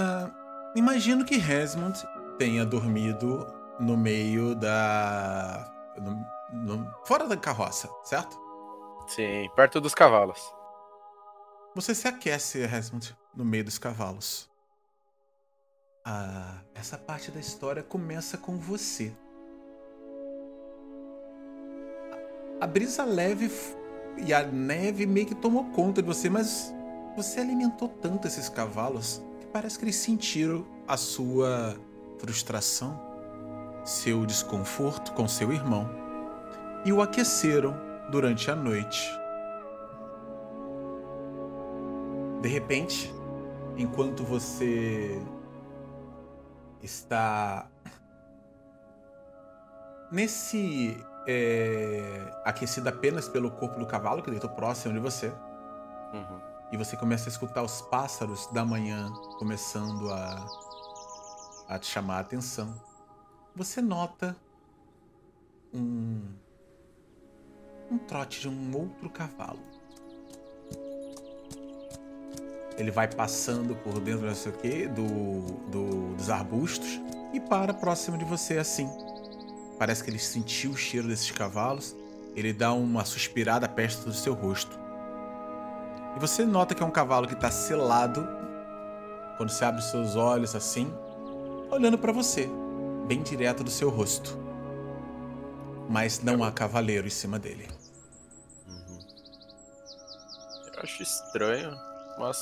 Uh, imagino que Resmond tenha dormido no meio da. No, no, fora da carroça, certo? Sim, perto dos cavalos. Você se aquece, Resmond, no meio dos cavalos. Ah, essa parte da história começa com você. A brisa leve e a neve meio que tomou conta de você, mas você alimentou tanto esses cavalos parece que eles sentiram a sua frustração, seu desconforto com seu irmão e o aqueceram durante a noite. De repente, enquanto você está nesse é, aquecido apenas pelo corpo do cavalo que deitou próximo de você, uhum. E você começa a escutar os pássaros da manhã começando a, a te chamar a atenção. Você nota um um trote de um outro cavalo. Ele vai passando por dentro não sei o quê, do, do, dos arbustos e para próximo de você assim. Parece que ele sentiu o cheiro desses cavalos. Ele dá uma suspirada perto do seu rosto. E você nota que é um cavalo que está selado quando você abre os seus olhos assim, olhando para você, bem direto do seu rosto. Mas não há cavaleiro em cima dele. acho estranho, mas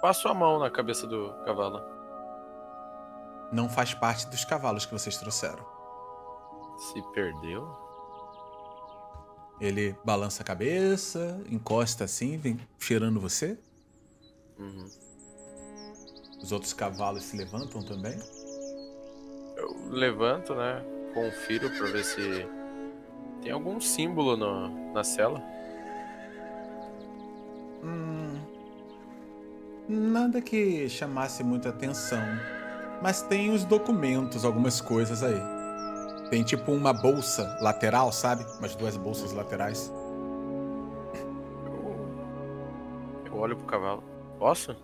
passo a mão na cabeça do cavalo. Não faz parte dos cavalos que vocês trouxeram. Se perdeu? Ele balança a cabeça, encosta assim, vem cheirando você. Uhum. Os outros cavalos se levantam também? Eu levanto, né? Confiro pra ver se tem algum símbolo no, na cela. Hum, nada que chamasse muita atenção. Mas tem os documentos, algumas coisas aí. Tem tipo uma bolsa lateral, sabe? Umas duas bolsas laterais. Eu, eu olho pro cavalo. Posso?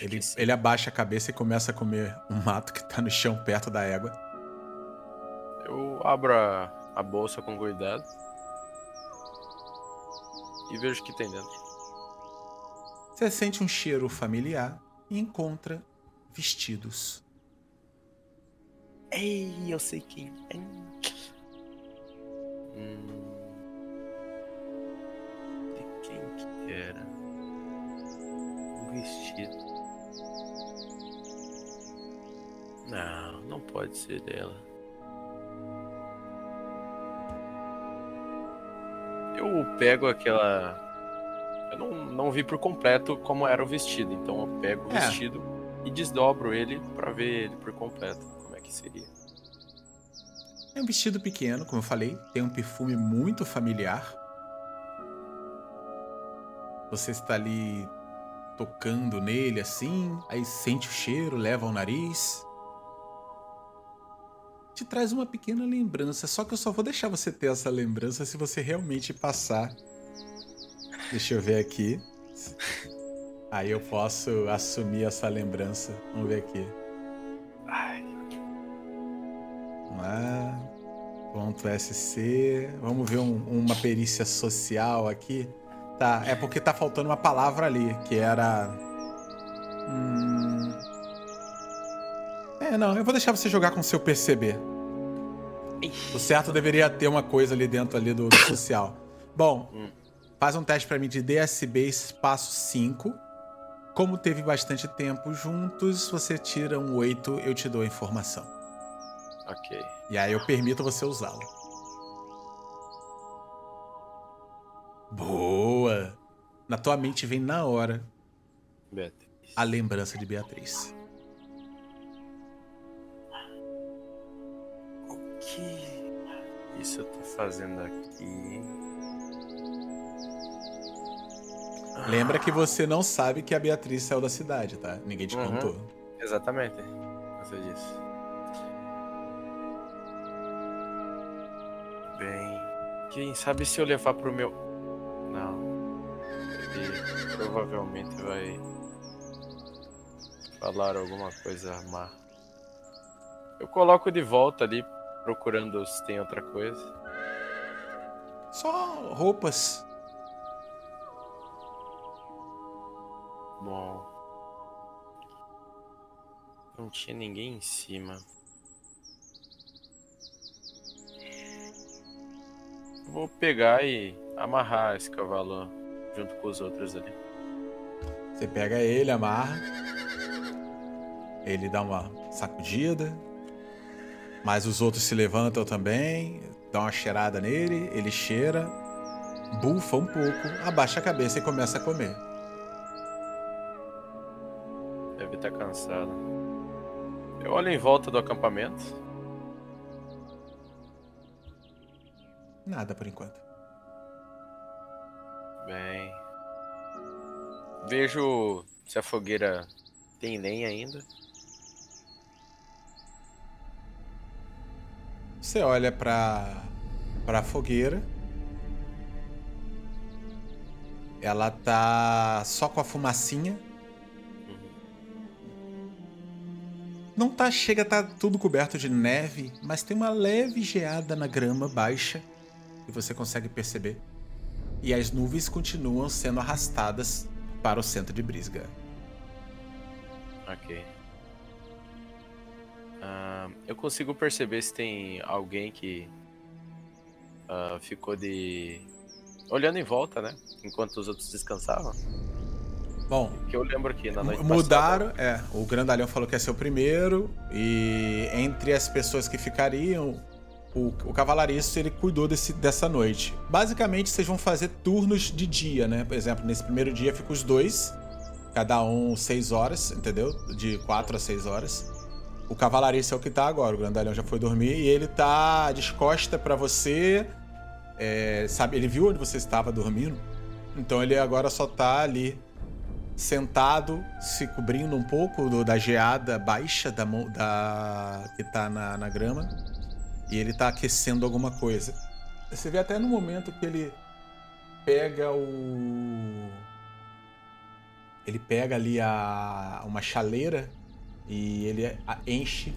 ele, ele abaixa a cabeça e começa a comer um mato que tá no chão perto da égua. Eu abro a, a bolsa com cuidado e vejo o que tem dentro. Você sente um cheiro familiar e encontra vestidos. Ei, eu sei quem é. Hum... De quem que era? Um vestido. Não, não pode ser dela. eu pego aquela. Eu não, não vi por completo como era o vestido, então eu pego o é. vestido e desdobro ele para ver ele por completo, que seria. É um vestido pequeno, como eu falei, tem um perfume muito familiar. Você está ali tocando nele assim, aí sente o cheiro, leva ao nariz te traz uma pequena lembrança. Só que eu só vou deixar você ter essa lembrança se você realmente passar. Deixa eu ver aqui. Aí eu posso assumir essa lembrança. Vamos ver aqui. Ai. Lá. Ponto SC. Vamos ver um, uma perícia social aqui. Tá, é porque tá faltando uma palavra ali, que era. Hum... É, não, eu vou deixar você jogar com seu perceber. O certo deveria ter uma coisa ali dentro ali do, do social. Bom, hum. faz um teste para mim de DSB espaço 5. Como teve bastante tempo juntos, você tira um 8, eu te dou a informação. Ok. E aí eu permito você usá-lo. Boa! Na tua mente vem na hora Beatriz. a lembrança de Beatriz. que isso eu tô fazendo aqui? Lembra que você não sabe que a Beatriz saiu da cidade, tá? Ninguém te uhum. contou. Exatamente. Você disse. Quem sabe se eu levar pro meu. Não. Ele provavelmente vai Falaram alguma coisa má. Eu coloco de volta ali, procurando se tem outra coisa. Só roupas. Bom. Não tinha ninguém em cima. Vou pegar e amarrar esse cavalo junto com os outros ali. Você pega ele, amarra. Ele dá uma sacudida. Mas os outros se levantam também, dão uma cheirada nele, ele cheira, bufa um pouco, abaixa a cabeça e começa a comer. Deve estar cansado. Eu olho em volta do acampamento. Nada por enquanto. Bem. Vejo se a fogueira tem lenha ainda. Você olha para para a fogueira. Ela tá só com a fumacinha. Não tá chega tá tudo coberto de neve, mas tem uma leve geada na grama baixa que você consegue perceber. E as nuvens continuam sendo arrastadas para o centro de Brisga. Ok. Uh, eu consigo perceber se tem alguém que uh, ficou de. olhando em volta, né? Enquanto os outros descansavam. Bom. Que eu lembro que na noite Mudaram, passada... é. O Grandalhão falou que ia ser o primeiro. E entre as pessoas que ficariam, o, o cavalariço ele cuidou desse, dessa noite. Basicamente, vocês vão fazer turnos de dia, né? Por exemplo, nesse primeiro dia fica os dois, cada um seis horas, entendeu? De quatro a seis horas. O cavalariço é o que tá agora, o grandalhão já foi dormir e ele tá descosta para você. É, sabe, ele viu onde você estava dormindo, então ele agora só tá ali sentado, se cobrindo um pouco do, da geada baixa da, da que tá na, na grama e ele tá aquecendo alguma coisa. Você vê até no momento que ele pega o. Ele pega ali a uma chaleira e ele enche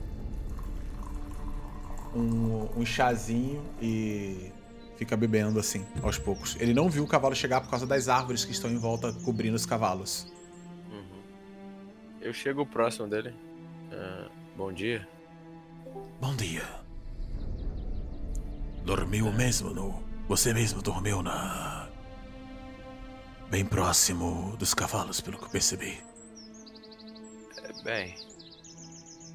um, um chazinho e fica bebendo assim, aos poucos. Ele não viu o cavalo chegar por causa das árvores que estão em volta cobrindo os cavalos. Uhum. Eu chego próximo dele. Uh, bom dia. Bom dia. Dormiu mesmo no. Você mesmo dormiu na. Bem próximo dos cavalos, pelo que eu percebi. É, bem.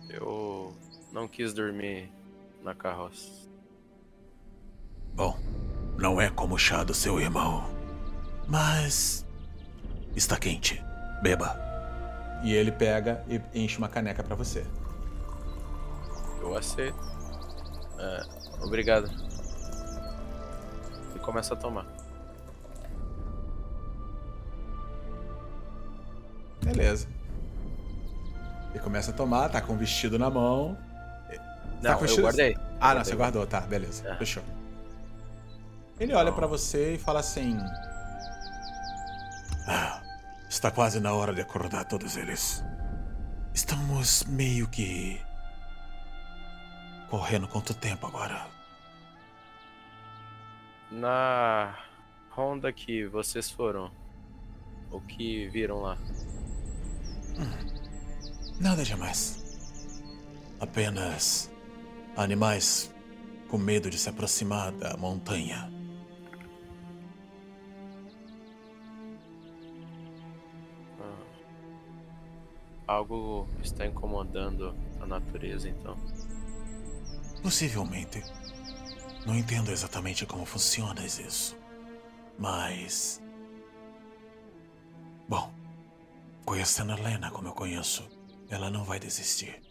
Eu não quis dormir na carroça. Bom, não é como o chá do seu irmão. Mas. Está quente. Beba. E ele pega e enche uma caneca para você. Eu aceito. É, obrigado começa a tomar. Beleza. Ele começa a tomar, tá com o vestido na mão. Tá não, vestido... eu guardei. Ah, não, você guardou, tá, beleza. É. Fechou. Ele olha para você e fala assim: ah, Está quase na hora de acordar todos eles. Estamos meio que. correndo quanto tempo agora? Na ronda que vocês foram, o que viram lá? Nada demais. Apenas animais com medo de se aproximar da montanha. Ah. Algo está incomodando a natureza, então. Possivelmente. Não entendo exatamente como funciona isso. Mas. Bom, conhecendo a Lena como eu conheço, ela não vai desistir.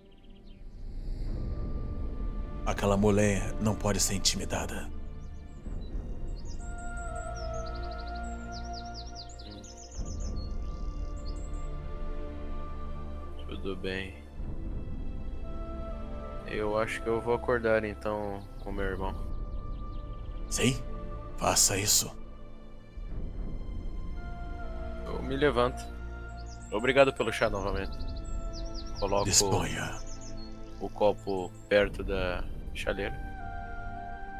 Aquela mulher não pode ser intimidada. Tudo bem. Eu acho que eu vou acordar então com meu irmão. Sim, faça isso. Eu me levanto. Obrigado pelo chá novamente. Coloco Disponha. o copo perto da chaleira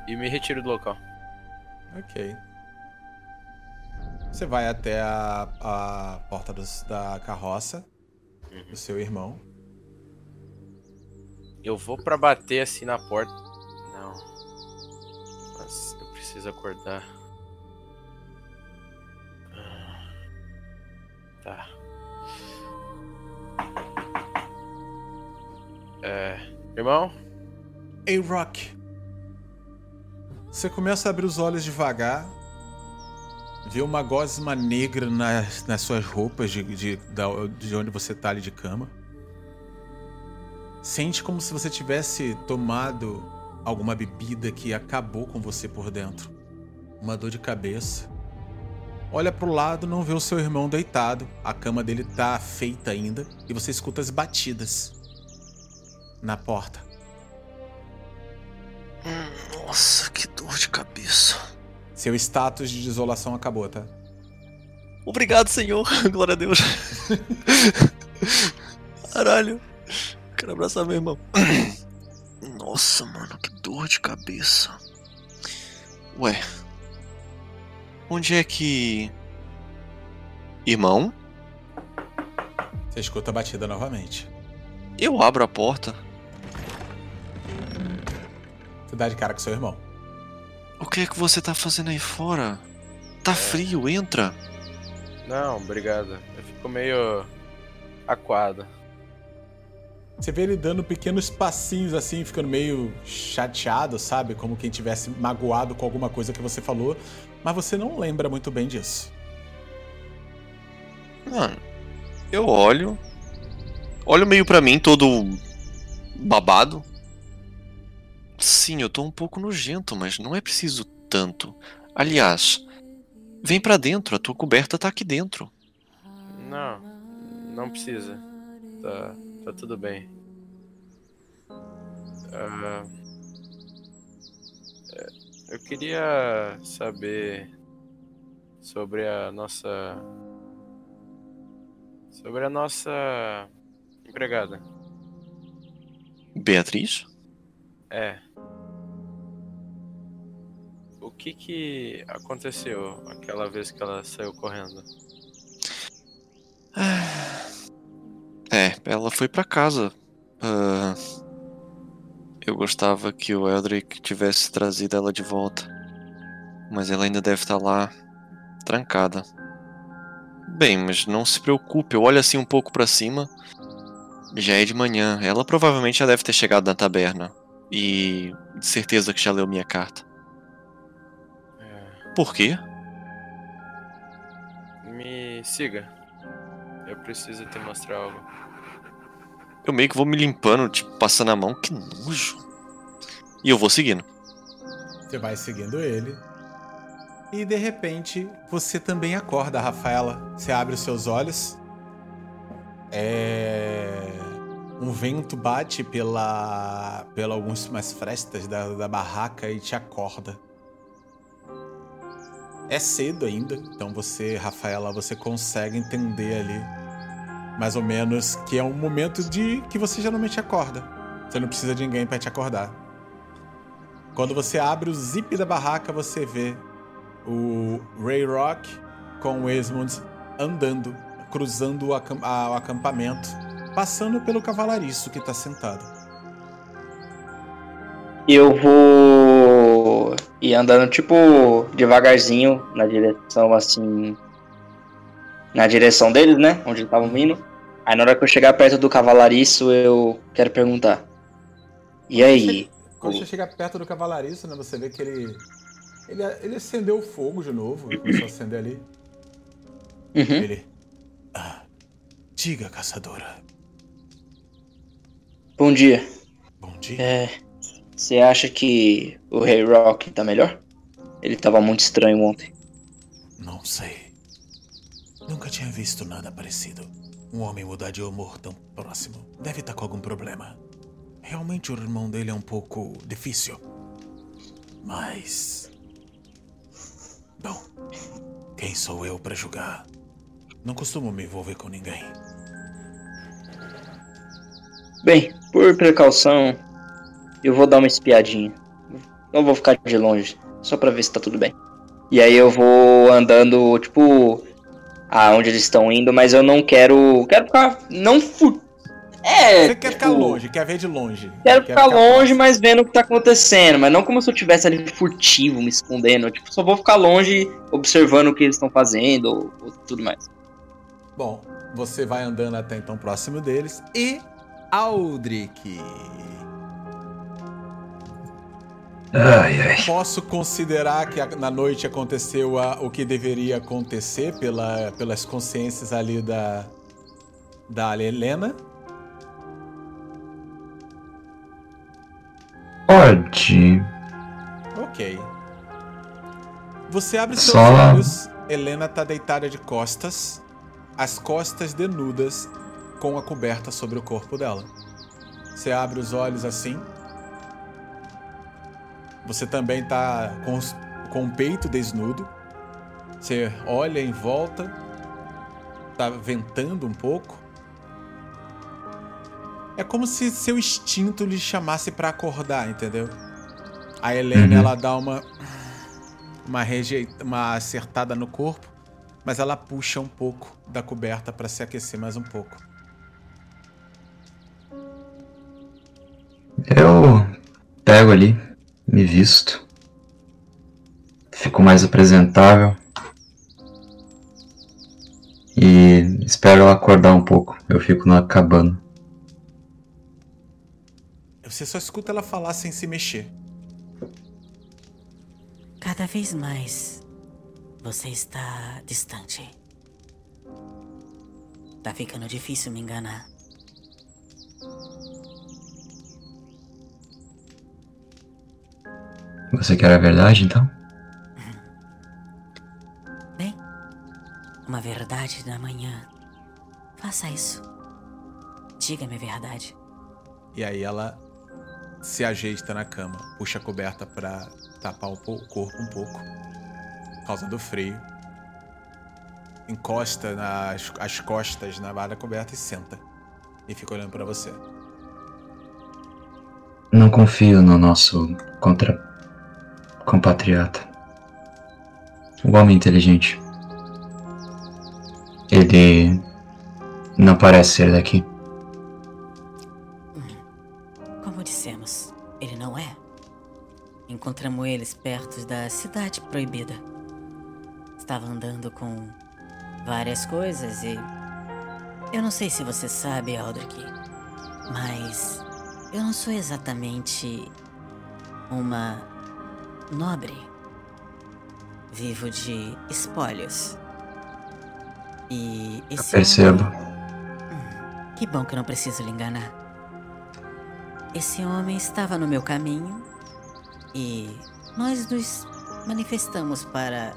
e me retiro do local. Ok. Você vai até a, a porta dos- da carroça do seu irmão. Eu vou pra bater assim na porta. Não. Mas eu preciso acordar. Ah. Tá. É. Irmão? Ei, Rock. Você começa a abrir os olhos devagar. Vê uma gosma negra nas, nas suas roupas de, de, de onde você tá ali de cama. Sente como se você tivesse tomado alguma bebida que acabou com você por dentro. Uma dor de cabeça. Olha pro lado, não vê o seu irmão deitado. A cama dele tá feita ainda. E você escuta as batidas na porta. Nossa, que dor de cabeça. Seu status de desolação acabou, tá? Obrigado, Senhor. Glória a Deus. Caralho. Quero abraçar meu irmão. Nossa, mano, que dor de cabeça. Ué. Onde é que. Irmão? Você escuta a batida novamente. Eu abro a porta. Você dá de cara com seu irmão. O que é que você tá fazendo aí fora? Tá frio, entra. Não, obrigado. Eu fico meio aquado. Você vê ele dando pequenos passinhos assim, ficando meio chateado, sabe? Como quem tivesse magoado com alguma coisa que você falou, mas você não lembra muito bem disso. Mano, eu olho. Olho meio pra mim, todo babado. Sim, eu tô um pouco nojento, mas não é preciso tanto. Aliás, vem pra dentro, a tua coberta tá aqui dentro. Não, não precisa. Tá, tá tudo bem. Ah, é, eu queria saber sobre a nossa. Sobre a nossa empregada. Beatriz? É. O que que aconteceu aquela vez que ela saiu correndo? É, ela foi pra casa. Ah, eu gostava que o Eldrick tivesse trazido ela de volta. Mas ela ainda deve estar lá, trancada. Bem, mas não se preocupe, eu olho assim um pouco pra cima. Já é de manhã, ela provavelmente já deve ter chegado na taberna. E de certeza que já leu minha carta. É, Por quê? me siga. Eu preciso te mostrar algo. Eu meio que vou me limpando, tipo, passando a mão, que nojo. E eu vou seguindo. Você vai seguindo ele. E de repente, você também acorda, Rafaela. Você abre os seus olhos. É. Um vento bate pela, pela algumas frestas da, da barraca e te acorda. É cedo ainda, então você, Rafaela, você consegue entender ali mais ou menos que é um momento de que você geralmente acorda. Você não precisa de ninguém para te acordar. Quando você abre o zip da barraca, você vê o Ray Rock com o Esmond andando, cruzando o, acam- a- o acampamento, passando pelo cavalariço que tá sentado. Eu vou ir andando, tipo, devagarzinho na direção, assim. Na direção deles, né? Onde eles estavam indo. Aí na hora que eu chegar perto do cavalariço, eu quero perguntar. E aí? Quando você chega perto do cavalariço, né, você vê que ele, ele. Ele acendeu o fogo de novo, ele começou a acender ali. Uhum. Ele. "Ah, diga, caçadora. Bom dia. Bom dia. É. Você acha que o Rei Rock tá melhor? Ele tava muito estranho ontem. Não sei. Nunca tinha visto nada parecido. Um homem mudar de humor tão próximo. Deve estar com algum problema. Realmente o irmão dele é um pouco difícil. Mas. Bom, quem sou eu para julgar? Não costumo me envolver com ninguém. Bem, por precaução, eu vou dar uma espiadinha. Não vou ficar de longe, só pra ver se tá tudo bem. E aí eu vou andando, tipo, aonde eles estão indo, mas eu não quero. Quero ficar. Não fu é. Você quer tipo, ficar longe, quer ver de longe. Quero ficar, ficar, longe, mas vendo o que tá acontecendo. Mas não como se eu estivesse ali furtivo, me escondendo. Tipo, só vou ficar longe observando o que eles estão fazendo ou, ou, tudo mais. Bom, você vai andando até então próximo deles. E Aldrich. Ai, ai. Posso considerar que na noite aconteceu a, o que deveria acontecer pela, pelas consciências ali da, da Helena? Pode. Ok. Você abre seus Só... olhos. Helena tá deitada de costas, as costas denudas, com a coberta sobre o corpo dela. Você abre os olhos assim. Você também tá com, com o peito desnudo. Você olha em volta. Tá ventando um pouco. É como se seu instinto lhe chamasse para acordar, entendeu? A Helena, uhum. ela dá uma uma rejeita, uma acertada no corpo, mas ela puxa um pouco da coberta para se aquecer mais um pouco. Eu pego ali, me visto, fico mais apresentável e espero ela acordar um pouco. Eu fico na cabana. Você só escuta ela falar sem se mexer. Cada vez mais você está distante. Tá ficando difícil me enganar. Você quer a verdade então? Bem, uma verdade da manhã. Faça isso. Diga-me a verdade. E aí ela se ajeita na cama, puxa a coberta para tapar o corpo um pouco, por causa do frio. Encosta nas as costas na barra coberta e senta. E fica olhando para você. Não confio no nosso contra compatriota. Um homem inteligente. Ele não parece ser daqui. Encontramos eles perto da cidade proibida. Estava andando com várias coisas e. Eu não sei se você sabe, Aldrich, mas eu não sou exatamente uma nobre. Vivo de espólios. E esse. Eu percebo. Homem... Hum, que bom que eu não preciso lhe enganar. Esse homem estava no meu caminho e nós nos manifestamos para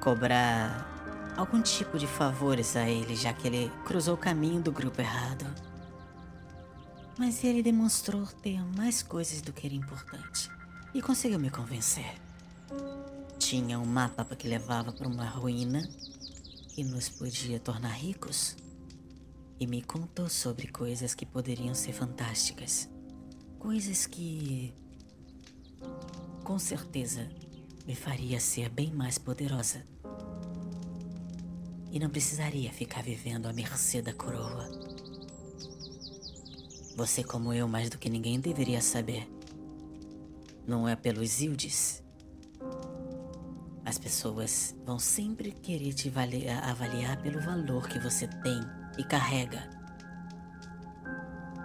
cobrar algum tipo de favores a ele, já que ele cruzou o caminho do grupo errado. Mas ele demonstrou ter mais coisas do que era importante e conseguiu me convencer. Tinha um mapa que levava para uma ruína que nos podia tornar ricos e me contou sobre coisas que poderiam ser fantásticas. Coisas que com certeza me faria ser bem mais poderosa. E não precisaria ficar vivendo à mercê da coroa. Você, como eu, mais do que ninguém deveria saber. Não é pelos Ildes. As pessoas vão sempre querer te avaliar pelo valor que você tem e carrega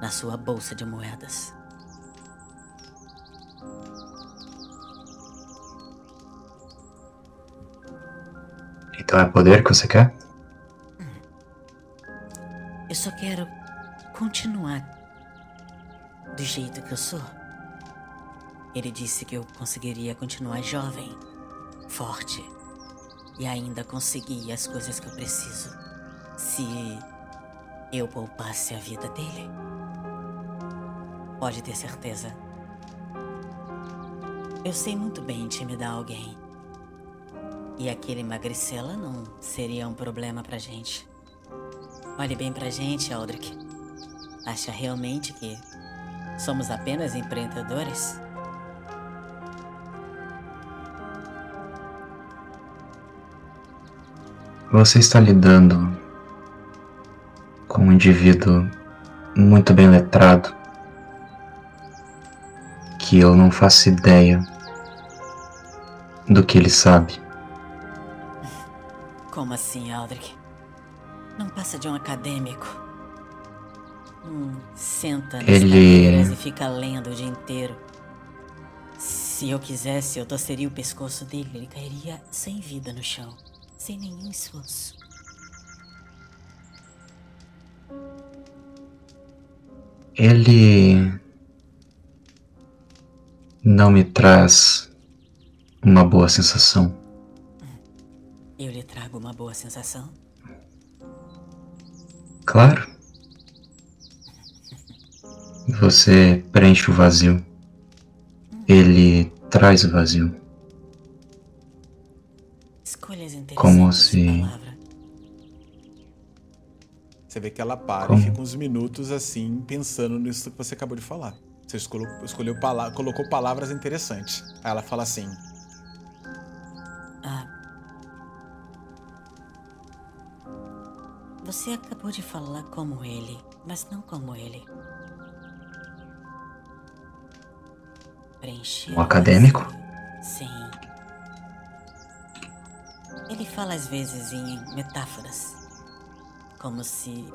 na sua bolsa de moedas. Então é poder que você quer? Eu só quero continuar do jeito que eu sou. Ele disse que eu conseguiria continuar jovem, forte e ainda conseguir as coisas que eu preciso se eu poupasse a vida dele. Pode ter certeza. Eu sei muito bem intimidar alguém. E aquele magricela não seria um problema pra gente. Olhe bem pra gente, Aldrich. Acha realmente que somos apenas empreendedores? Você está lidando com um indivíduo muito bem letrado que eu não faço ideia do que ele sabe. Como assim, Aldrich? Não passa de um acadêmico. Hum, senta Ele- e fica lendo o dia inteiro. Se eu quisesse, eu torceria o pescoço dele. Ele cairia sem vida no chão. Sem nenhum esforço. Ele não me traz uma boa sensação. Eu lhe trago uma boa sensação. Claro. Você preenche o vazio. Ele traz o vazio. Como se-. Você vê que ela para Como? e fica uns minutos assim, pensando nisso que você acabou de falar. Você escolheu, escolheu pala- colocou palavras interessantes. Aí ela fala assim: Ah. Você acabou de falar como ele, mas não como ele. Preencher. O acadêmico? Sim. Ele fala às vezes em metáforas. Como se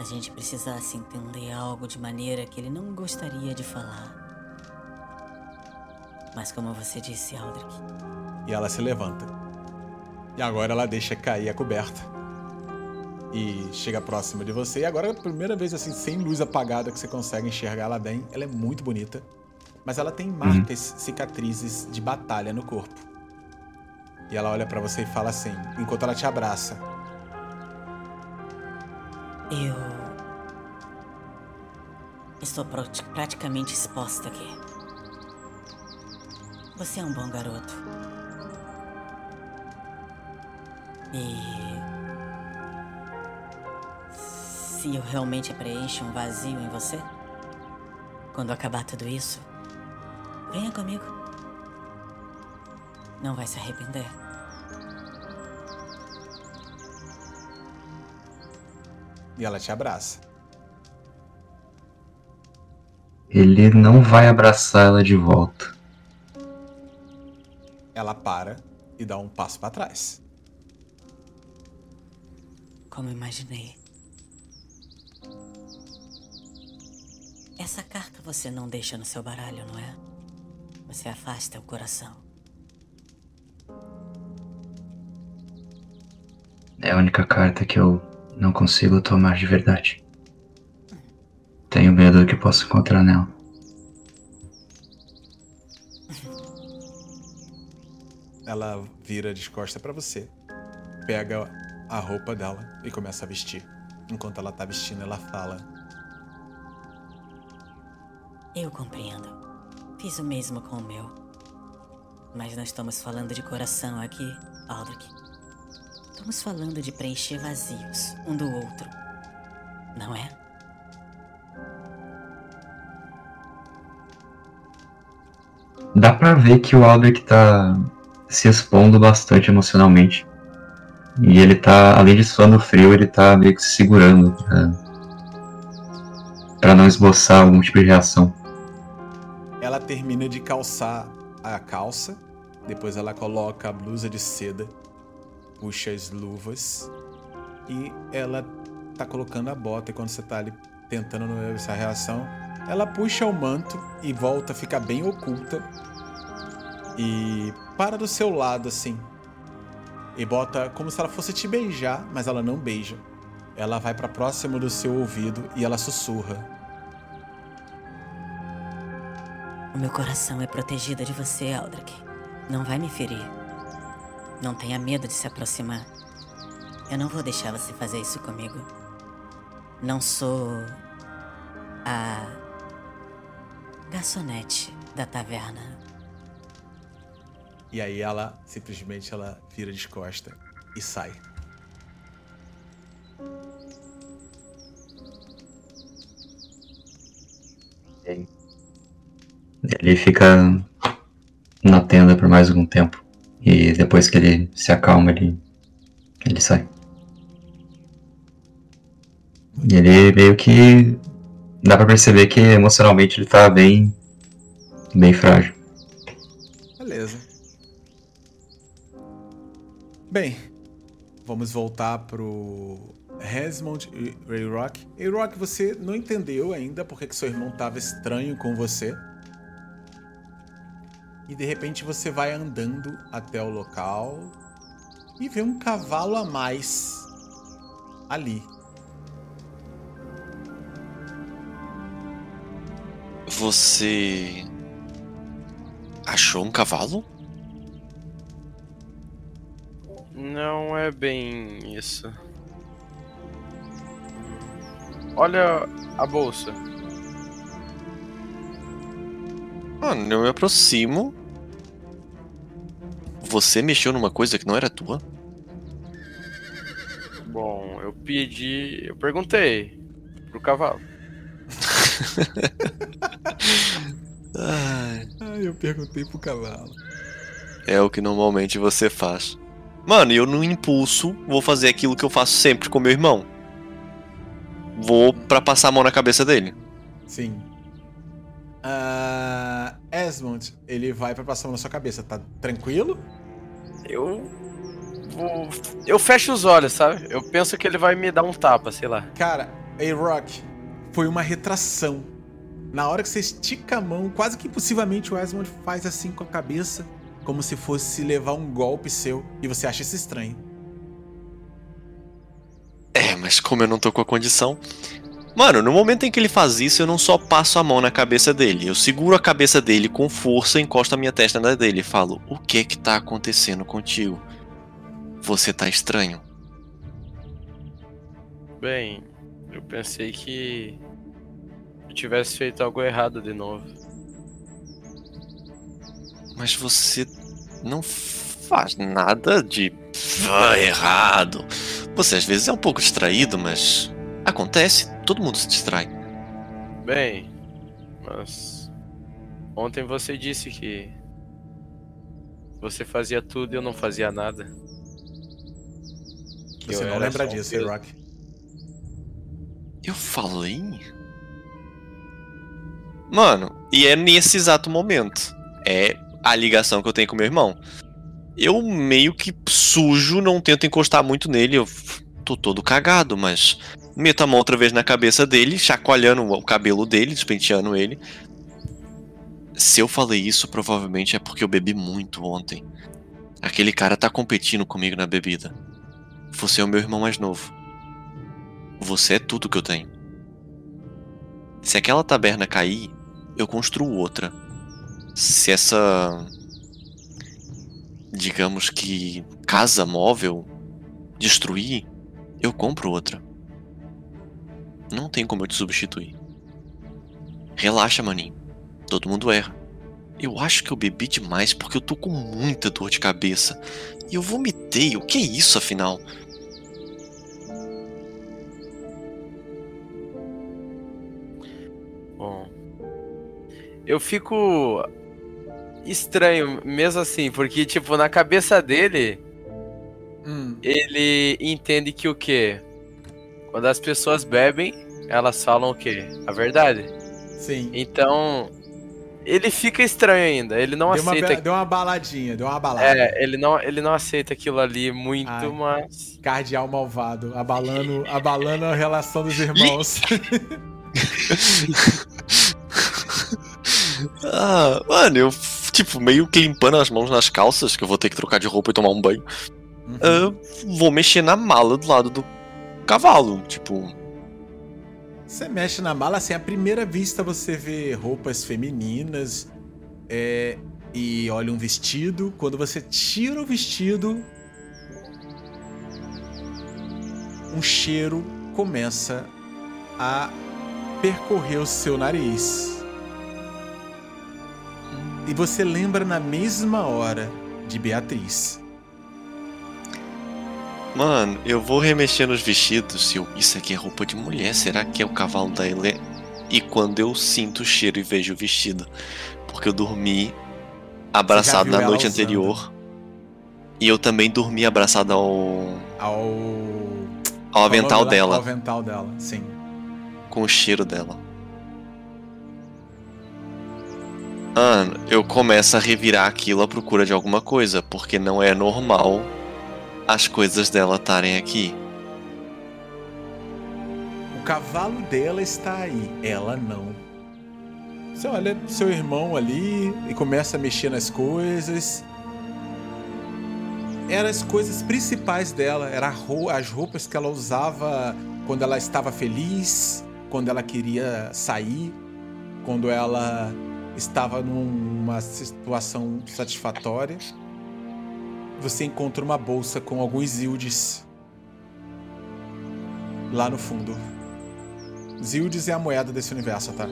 a gente precisasse entender algo de maneira que ele não gostaria de falar. Mas como você disse, Aldrich, E ela se levanta. E agora ela deixa cair a coberta. E chega próxima de você. E agora é a primeira vez, assim, sem luz apagada, que você consegue enxergar ela bem. Ela é muito bonita. Mas ela tem marcas, cicatrizes de batalha no corpo. E ela olha pra você e fala assim, enquanto ela te abraça. Eu. Estou prati- praticamente exposta aqui. Você é um bom garoto. E. Se eu realmente preencho um vazio em você, quando acabar tudo isso, venha comigo. Não vai se arrepender. E ela te abraça. Ele não vai abraçar ela de volta. Ela para e dá um passo pra trás. Como imaginei. Essa carta você não deixa no seu baralho, não é? Você afasta o coração. É a única carta que eu não consigo tomar de verdade. Tenho medo do que posso encontrar nela. Ela vira de costas pra você, pega a roupa dela e começa a vestir. Enquanto ela tá vestindo, ela fala: Eu compreendo. Fiz o mesmo com o meu. Mas nós estamos falando de coração aqui, Aldrich. Estamos falando de preencher vazios um do outro. Não é? Dá pra ver que o Aldrich tá se expondo bastante emocionalmente. E ele tá, além de suando frio, ele tá meio que se segurando pra, pra não esboçar algum tipo de reação. Ela termina de calçar a calça, depois ela coloca a blusa de seda, puxa as luvas e ela tá colocando a bota. E quando você tá ali tentando essa reação, ela puxa o manto e volta a ficar bem oculta e para do seu lado assim e bota como se ela fosse te beijar, mas ela não beija. Ela vai para próximo do seu ouvido e ela sussurra. O meu coração é protegido de você, Aldrich. Não vai me ferir. Não tenha medo de se aproximar. Eu não vou deixar você fazer isso comigo. Não sou a garçonete da taverna. E aí ela simplesmente ela vira de costa e sai. Ele fica na tenda por mais algum tempo. E depois que ele se acalma, ele, ele sai. E ele meio que dá pra perceber que emocionalmente ele tá bem. bem frágil. Beleza. Bem, vamos voltar pro Resmond e Rayrock. Rayrock, você não entendeu ainda porque que seu irmão tava estranho com você. E de repente você vai andando até o local e vê um cavalo a mais ali. Você achou um cavalo? Não é bem isso. Olha a bolsa. Mano, eu me aproximo. Você mexeu numa coisa que não era tua? Bom, eu pedi. Eu perguntei pro cavalo. Ai, Ai, eu perguntei pro cavalo. é o que normalmente você faz. Mano, eu no impulso vou fazer aquilo que eu faço sempre com meu irmão. Vou pra passar a mão na cabeça dele. Sim. Ah, Esmond, ele vai pra passar a mão na sua cabeça, tá tranquilo? Eu. Eu fecho os olhos, sabe? Eu penso que ele vai me dar um tapa, sei lá. Cara, A-Rock, foi uma retração. Na hora que você estica a mão, quase que impossivelmente o Esmond faz assim com a cabeça, como se fosse levar um golpe seu, e você acha isso estranho. É, mas como eu não tô com a condição. Mano, no momento em que ele faz isso, eu não só passo a mão na cabeça dele, eu seguro a cabeça dele com força, encosto a minha testa na dele e falo: O que que tá acontecendo contigo? Você tá estranho. Bem, eu pensei que eu tivesse feito algo errado de novo. Mas você não faz nada de ah, errado. Você às vezes é um pouco distraído, mas acontece, todo mundo se distrai. Bem, mas ontem você disse que você fazia tudo e eu não fazia nada. Que Você eu não lembra um disso, peso. A-Rock. Eu falei? Mano, e é nesse exato momento. É a ligação que eu tenho com meu irmão. Eu meio que sujo, não tento encostar muito nele, eu tô todo cagado, mas meto a mão outra vez na cabeça dele, chacoalhando o cabelo dele, despenteando ele. Se eu falei isso, provavelmente é porque eu bebi muito ontem. Aquele cara tá competindo comigo na bebida. Você é o meu irmão mais novo. Você é tudo que eu tenho. Se aquela taberna cair, eu construo outra. Se essa. Digamos que. casa móvel destruir, eu compro outra. Não tem como eu te substituir. Relaxa, maninho. Todo mundo erra. Eu acho que eu bebi demais porque eu tô com muita dor de cabeça. E eu vomitei. O que é isso, afinal? Bom, eu fico estranho mesmo assim, porque tipo na cabeça dele Hum, ele entende que o quê? Quando as pessoas bebem, elas falam o quê? A verdade. sim. Então, ele fica estranho ainda. Ele não Deu uma, aceita. be- deu uma baladinha, deu uma balada. É, ele não, ele não aceita aquilo ali muito, Ai. mas. Cardeal malvado, abalando, abalando a relação dos irmãos. Ah, mano, eu, tipo, meio que limpando as mãos nas calças, que eu vou ter que trocar de roupa e tomar um banho. Uhum. Ah, vou mexer na mala do lado do cavalo. Tipo, Você mexe na mala, assim, à primeira vista você vê roupas femininas é, e olha um vestido. Quando você tira o vestido, um cheiro começa a percorrer o seu nariz. E você lembra na mesma hora de Beatriz. Mano, eu vou remexer nos vestidos. Eu, isso aqui é roupa de mulher, será que é o cavalo da Helena? e quando eu sinto o cheiro e vejo o vestido. Porque eu dormi abraçado na noite anterior. E eu também dormi abraçado ao. Ao. Ao avental dela. Ao avental dela, sim. Com o cheiro dela. Ah, eu começo a revirar aquilo à procura de alguma coisa, porque não é normal as coisas dela estarem aqui. O cavalo dela está aí, ela não. Você olha seu irmão ali e começa a mexer nas coisas. Eram as coisas principais dela, eram as roupas que ela usava quando ela estava feliz, quando ela queria sair, quando ela estava numa situação satisfatória. Você encontra uma bolsa com alguns Zildes lá no fundo. Zildes é a moeda desse universo, tá?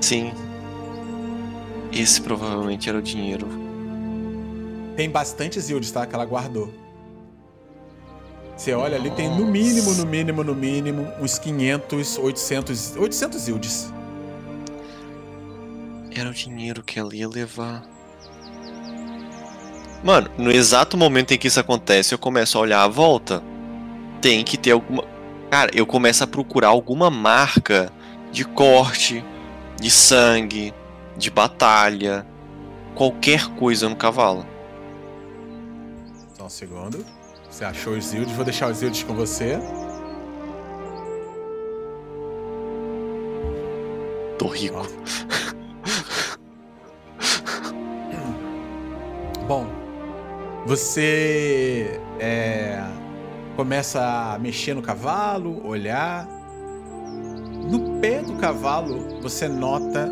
Sim. Esse provavelmente era o dinheiro. Tem bastante Zildes, tá? Que ela guardou. Você olha ali, tem no mínimo, no mínimo, no mínimo, uns 500, 800, 800 Zildes. Era o dinheiro que ela ia levar. Mano, no exato momento em que isso acontece, eu começo a olhar à volta. Tem que ter alguma. Cara, eu começo a procurar alguma marca de corte, de sangue, de batalha, qualquer coisa no cavalo. Só um segundo. Você achou os Zildes? Vou deixar os Zildes com você. Tô rico. Bom, você é, começa a mexer no cavalo, olhar. No pé do cavalo, você nota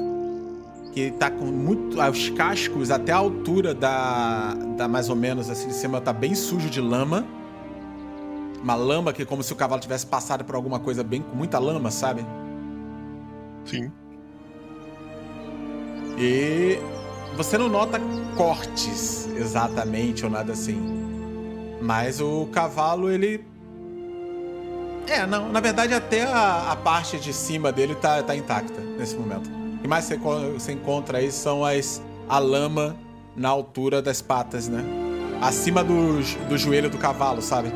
que ele tá com muito. Os cascos até a altura da. da mais ou menos assim de cima tá bem sujo de lama. Uma lama que é como se o cavalo tivesse passado por alguma coisa bem com muita lama, sabe? Sim. E você não nota cortes exatamente ou nada assim. Mas o cavalo, ele. É, não, na verdade até a, a parte de cima dele tá, tá intacta nesse momento. O que mais você, você encontra aí são as, a lama na altura das patas, né? Acima do, do joelho do cavalo, sabe?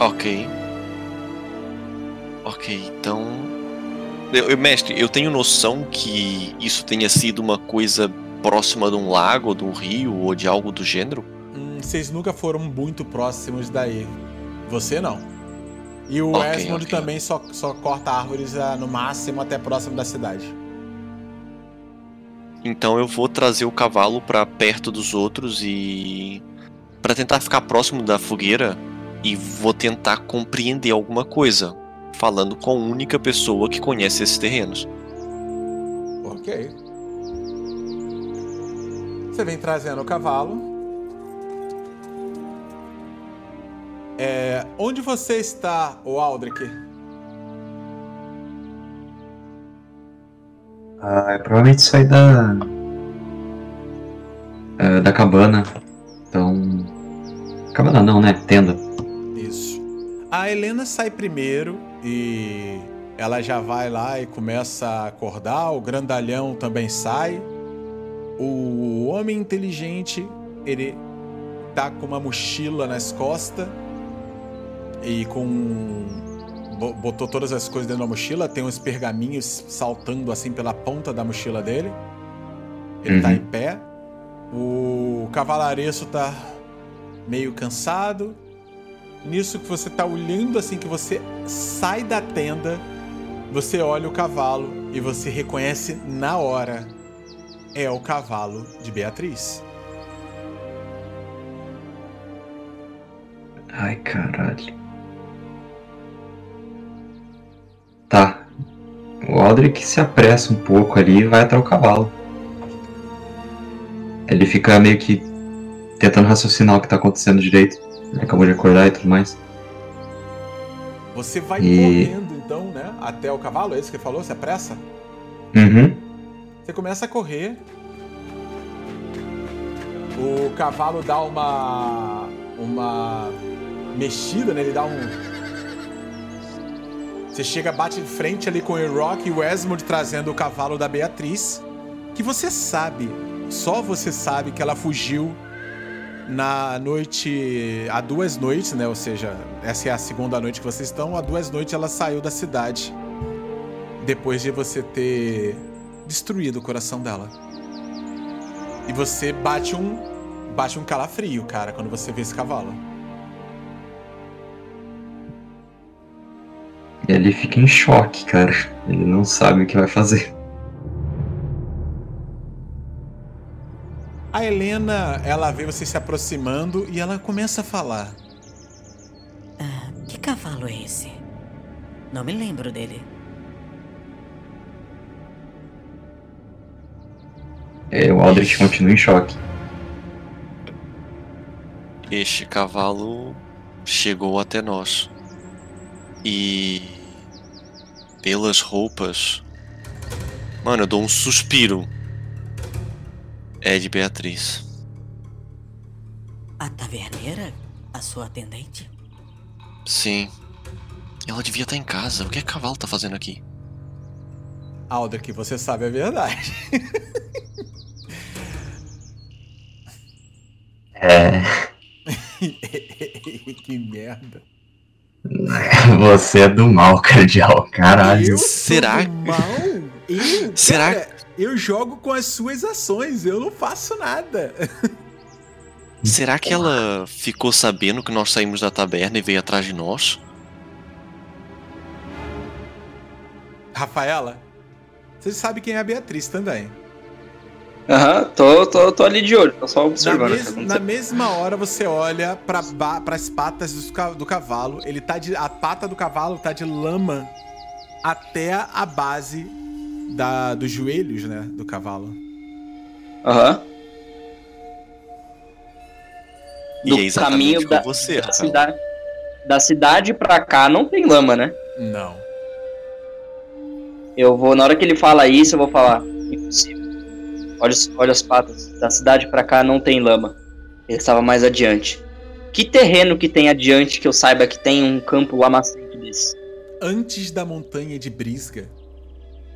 Ok. Ok, então eu, mestre, eu tenho noção que isso tenha sido uma coisa próxima de um lago, de um rio ou de algo do gênero? Hum, vocês nunca foram muito próximos daí. Você não. E o okay, Esmond okay. também só, só corta árvores ah, no máximo até próximo da cidade. Então eu vou trazer o cavalo para perto dos outros e para tentar ficar próximo da fogueira e vou tentar compreender alguma coisa falando com a única pessoa que conhece esses terrenos. Ok. Você vem trazendo o cavalo. É, onde você está, o Aldrich? Ah, é provavelmente sair da. É, da cabana. Então. Cabana não, né? Tenda. Isso. A Helena sai primeiro e ela já vai lá e começa a acordar. O grandalhão também sai. O homem inteligente, ele tá com uma mochila nas costas e com botou todas as coisas dentro da mochila, tem uns pergaminhos saltando assim pela ponta da mochila dele. Ele tá uhum. tá em pé. O cavalareço tá meio cansado. Nisso que você tá olhando assim que você sai da tenda, você olha o cavalo e você reconhece na hora. É o cavalo de Beatriz. Ai, caralho. Tá. O Aldrich se apressa um pouco ali e vai até o cavalo. Ele fica meio que tentando raciocinar o que tá acontecendo direito. Acabou de acordar e tudo mais. Você vai e... correndo então, né? Até o cavalo, é isso que ele falou? Você apressa? Uhum. Você começa a correr. O cavalo dá uma. uma mexida, né? Ele dá um. Você chega, bate em frente ali com o Rock e o Esmond trazendo o cavalo da Beatriz, que você sabe, só você sabe que ela fugiu na noite. Há duas noites, né? Ou seja, essa é a segunda noite que vocês estão. Há duas noites ela saiu da cidade. Depois de você ter destruído o coração dela. E você bate um. Bate um calafrio, cara, quando você vê esse cavalo. Ele fica em choque, cara. Ele não sabe o que vai fazer. A Helena, ela vê você se aproximando e ela começa a falar. Ah, que cavalo é esse? Não me lembro dele. É, o Aldrich continua em choque. Este cavalo chegou até nós. E. Pelas roupas. Mano, eu dou um suspiro. É de Beatriz. A taverneira? A sua atendente? Sim. Ela devia estar em casa. O que é que cavalo tá fazendo aqui? Aldrich, você sabe a verdade. É. que merda. Você é do mal, cardeal. Caralho. Eu sou Será? do mal? Eu, Será- cara, eu jogo com as suas ações, eu não faço nada. Será que ela ficou sabendo que nós saímos da taberna e veio atrás de nós? Rafaela, você sabe quem é a Beatriz também. Aham, tô, tô, tô ali de olho, tô só Na, observando. o que mes- tá na mesma hora você olha para as patas ca- do cavalo, ele tá de a pata do cavalo tá de lama até a base da, dos joelhos, né, do cavalo. Aham. E Do é exatamente caminho da, você, da cidade, da cidade pra cá não tem lama, né? Não. Eu vou, na hora que ele fala isso, eu vou falar, impossível. Olha, os- olha as patas. Da cidade pra cá não tem lama. Ele estava mais adiante. Que terreno que tem adiante que eu saiba que tem um campo lamacento desse? Antes da montanha de Brisga,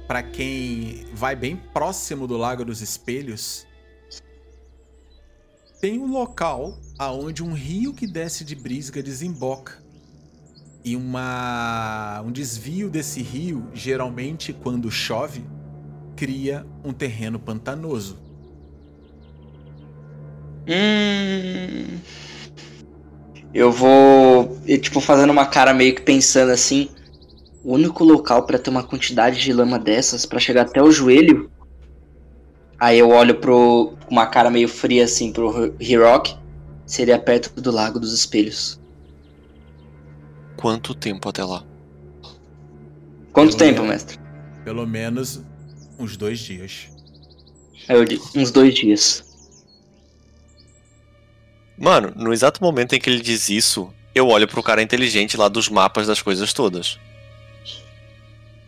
pra quem vai bem próximo do Lago dos Espelhos, tem um local aonde um rio que desce de Brisga desemboca. E uma um desvio desse rio, geralmente quando chove, cria um terreno pantanoso. Hum. Eu vou, tipo, fazendo uma cara meio que pensando assim. O único local pra ter uma quantidade de lama dessas pra chegar até o joelho. Aí eu olho pro com uma cara meio fria assim pro Hirok. Seria perto do Lago dos Espelhos. Quanto tempo até lá? Quanto Pelo tempo, menos. mestre? Pelo menos uns dois dias. Aí eu digo, uns dois dias. Mano, no exato momento em que ele diz isso, eu olho pro cara inteligente lá dos mapas das coisas todas.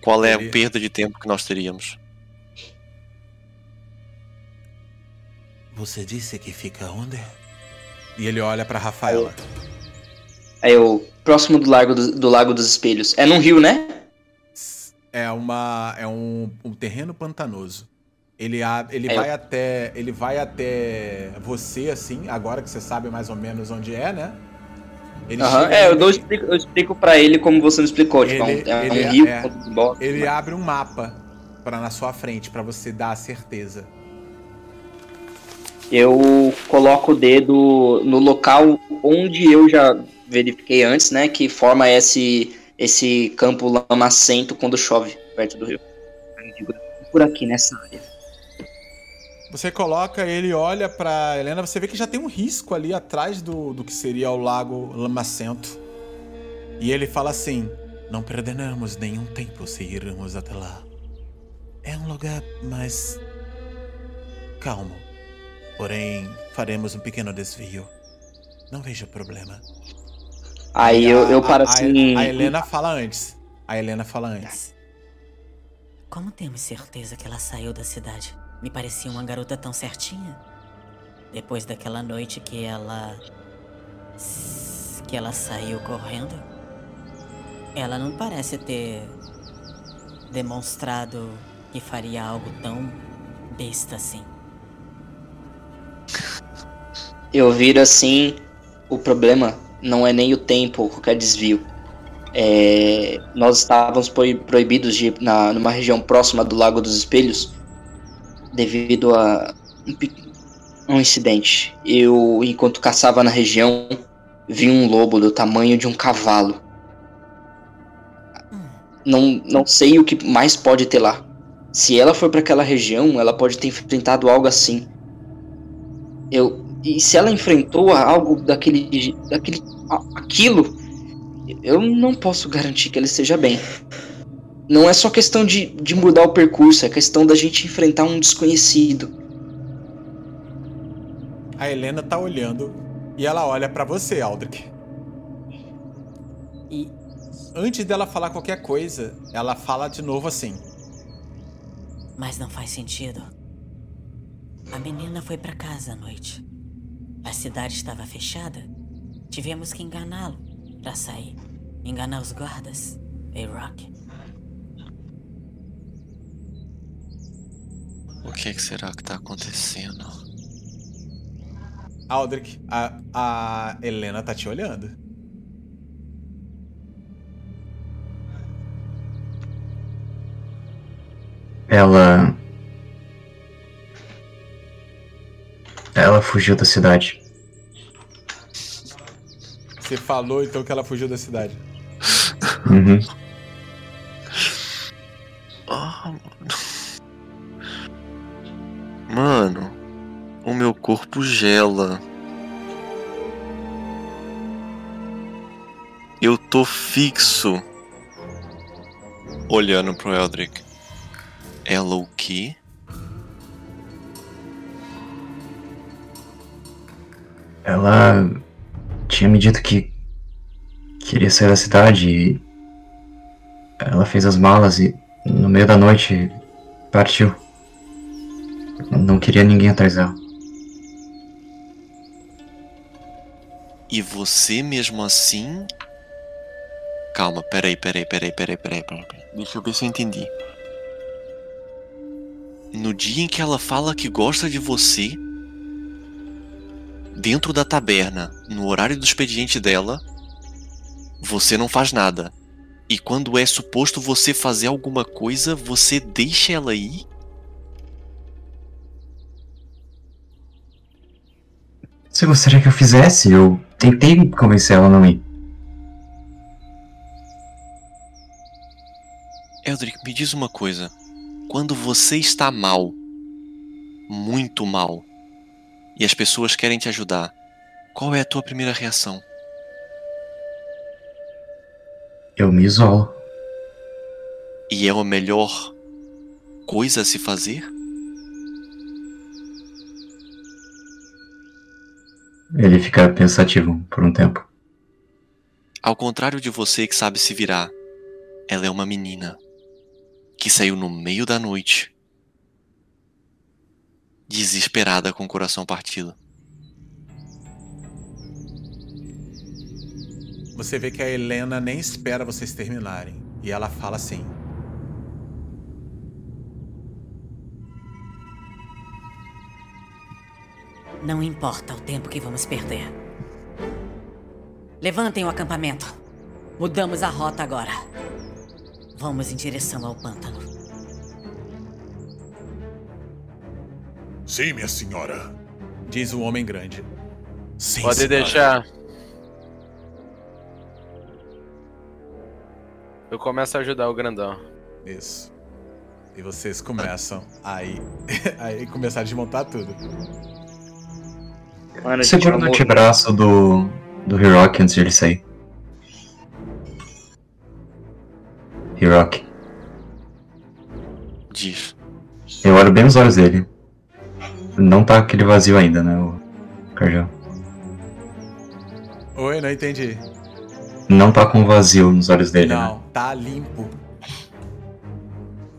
Qual é a perda de tempo que nós teríamos? Você disse que fica onde? E ele olha pra Rafaela. Aí eu, próximo do Lago, do, do Lago dos Espelhos. É num rio, né? É uma é um, um terreno pantanoso. Ele, ele É, vai até ele vai até você assim, agora que você sabe mais ou menos onde é, né? Ele chega É, eu, dou, explico, eu explico pra ele como você me explicou. Tipo, é um- Ele- é um, ele- rio é. desemboque. ele abre um mapa para na sua frente pra você dar a certeza. Eu coloco o dedo no local onde eu já verifiquei antes, né? Que forma esse, esse campo lamacento quando chove perto do rio. Eu Por aqui, nessa área. Você coloca, ele olha pra Helena, você vê que já tem um risco ali atrás do, do que seria o lago Lamacento. E ele fala assim: Não perderemos nenhum tempo se irmos até lá. É um lugar mais calmo. Porém, faremos um pequeno desvio. Não vejo problema. Aí E eu, a- eu paro a- a- assim. A Helena fala antes. A Helena fala antes. Como temos certeza que ela saiu da cidade? Me parecia uma garota tão certinha. Depois daquela noite que ela. que ela saiu correndo. Ela não parece ter demonstrado que faria algo tão besta assim. Eu viro assim, o problema não é nem o tempo ou qualquer desvio. É, nós estávamos proibidos de ir na, numa região próxima do Lago dos Espelhos devido a um, um incidente. Eu, enquanto caçava na região, vi um lobo do tamanho de um cavalo. Não, não sei o que mais pode ter lá. Se ela for para aquela região, ela pode ter enfrentado algo assim. Eu e se ela enfrentou algo daquele daquele aquilo, eu não posso garantir que ela esteja bem. Não é só questão de, de mudar o percurso, é questão da gente enfrentar um desconhecido. A Helena tá olhando e ela olha para você, Aldrich. E antes dela falar qualquer coisa, ela fala de novo assim: Mas não faz sentido. A menina foi para casa à noite. A cidade estava fechada. Tivemos que enganá-lo para sair. Enganar os guardas. Ei, Rock. O que, que será que tá acontecendo? Aldrich, a, a Helena tá te olhando. Ela. Ela fugiu da cidade. Você falou então que ela fugiu da cidade. Uhum. Oh, mano, o meu corpo gela. Eu tô fixo olhando pro Eldrick. Ela o quê? Ela tinha me dito que queria sair da cidade e ela fez as malas e no meio da noite partiu. Não queria ninguém atrás dela. E você mesmo assim? Calma, peraí, peraí, peraí, peraí, peraí, peraí. Deixa eu ver se eu entendi. No dia em que ela fala que gosta de você, dentro da taberna, no horário do expediente dela, você não faz nada. E quando é suposto você fazer alguma coisa, você deixa ela ir? Você gostaria que eu fizesse? Eu tentei convencer ela a não ir. Eldrick, me diz uma coisa. Quando você está mal, muito mal, e as pessoas querem te ajudar, qual é a tua primeira reação? Eu me isolo. E é a melhor coisa a se fazer? Ele fica pensativo por um tempo. Ao contrário de você que sabe se virar, ela é uma menina que saiu no meio da noite, desesperada com o coração partido. Você vê que a Helena nem espera vocês terminarem. E ela fala assim: Não importa o tempo que vamos perder. Levantem o acampamento. Mudamos a rota agora. Vamos em direção ao pântano. Sim, minha senhora. Diz o homem grande. Sim, Pode senhora. deixar. Eu começo a ajudar o grandão. Isso. E vocês começam aí, aí começar a desmontar tudo. Mano, Segura no antebraço do, do Hiroki antes de ele sair. Hiroki. Diz. Eu olho bem nos olhos dele. Não tá aquele vazio ainda, né, o Carjão? Oi, não entendi. Não tá com vazio nos olhos dele, né? Não, tá limpo.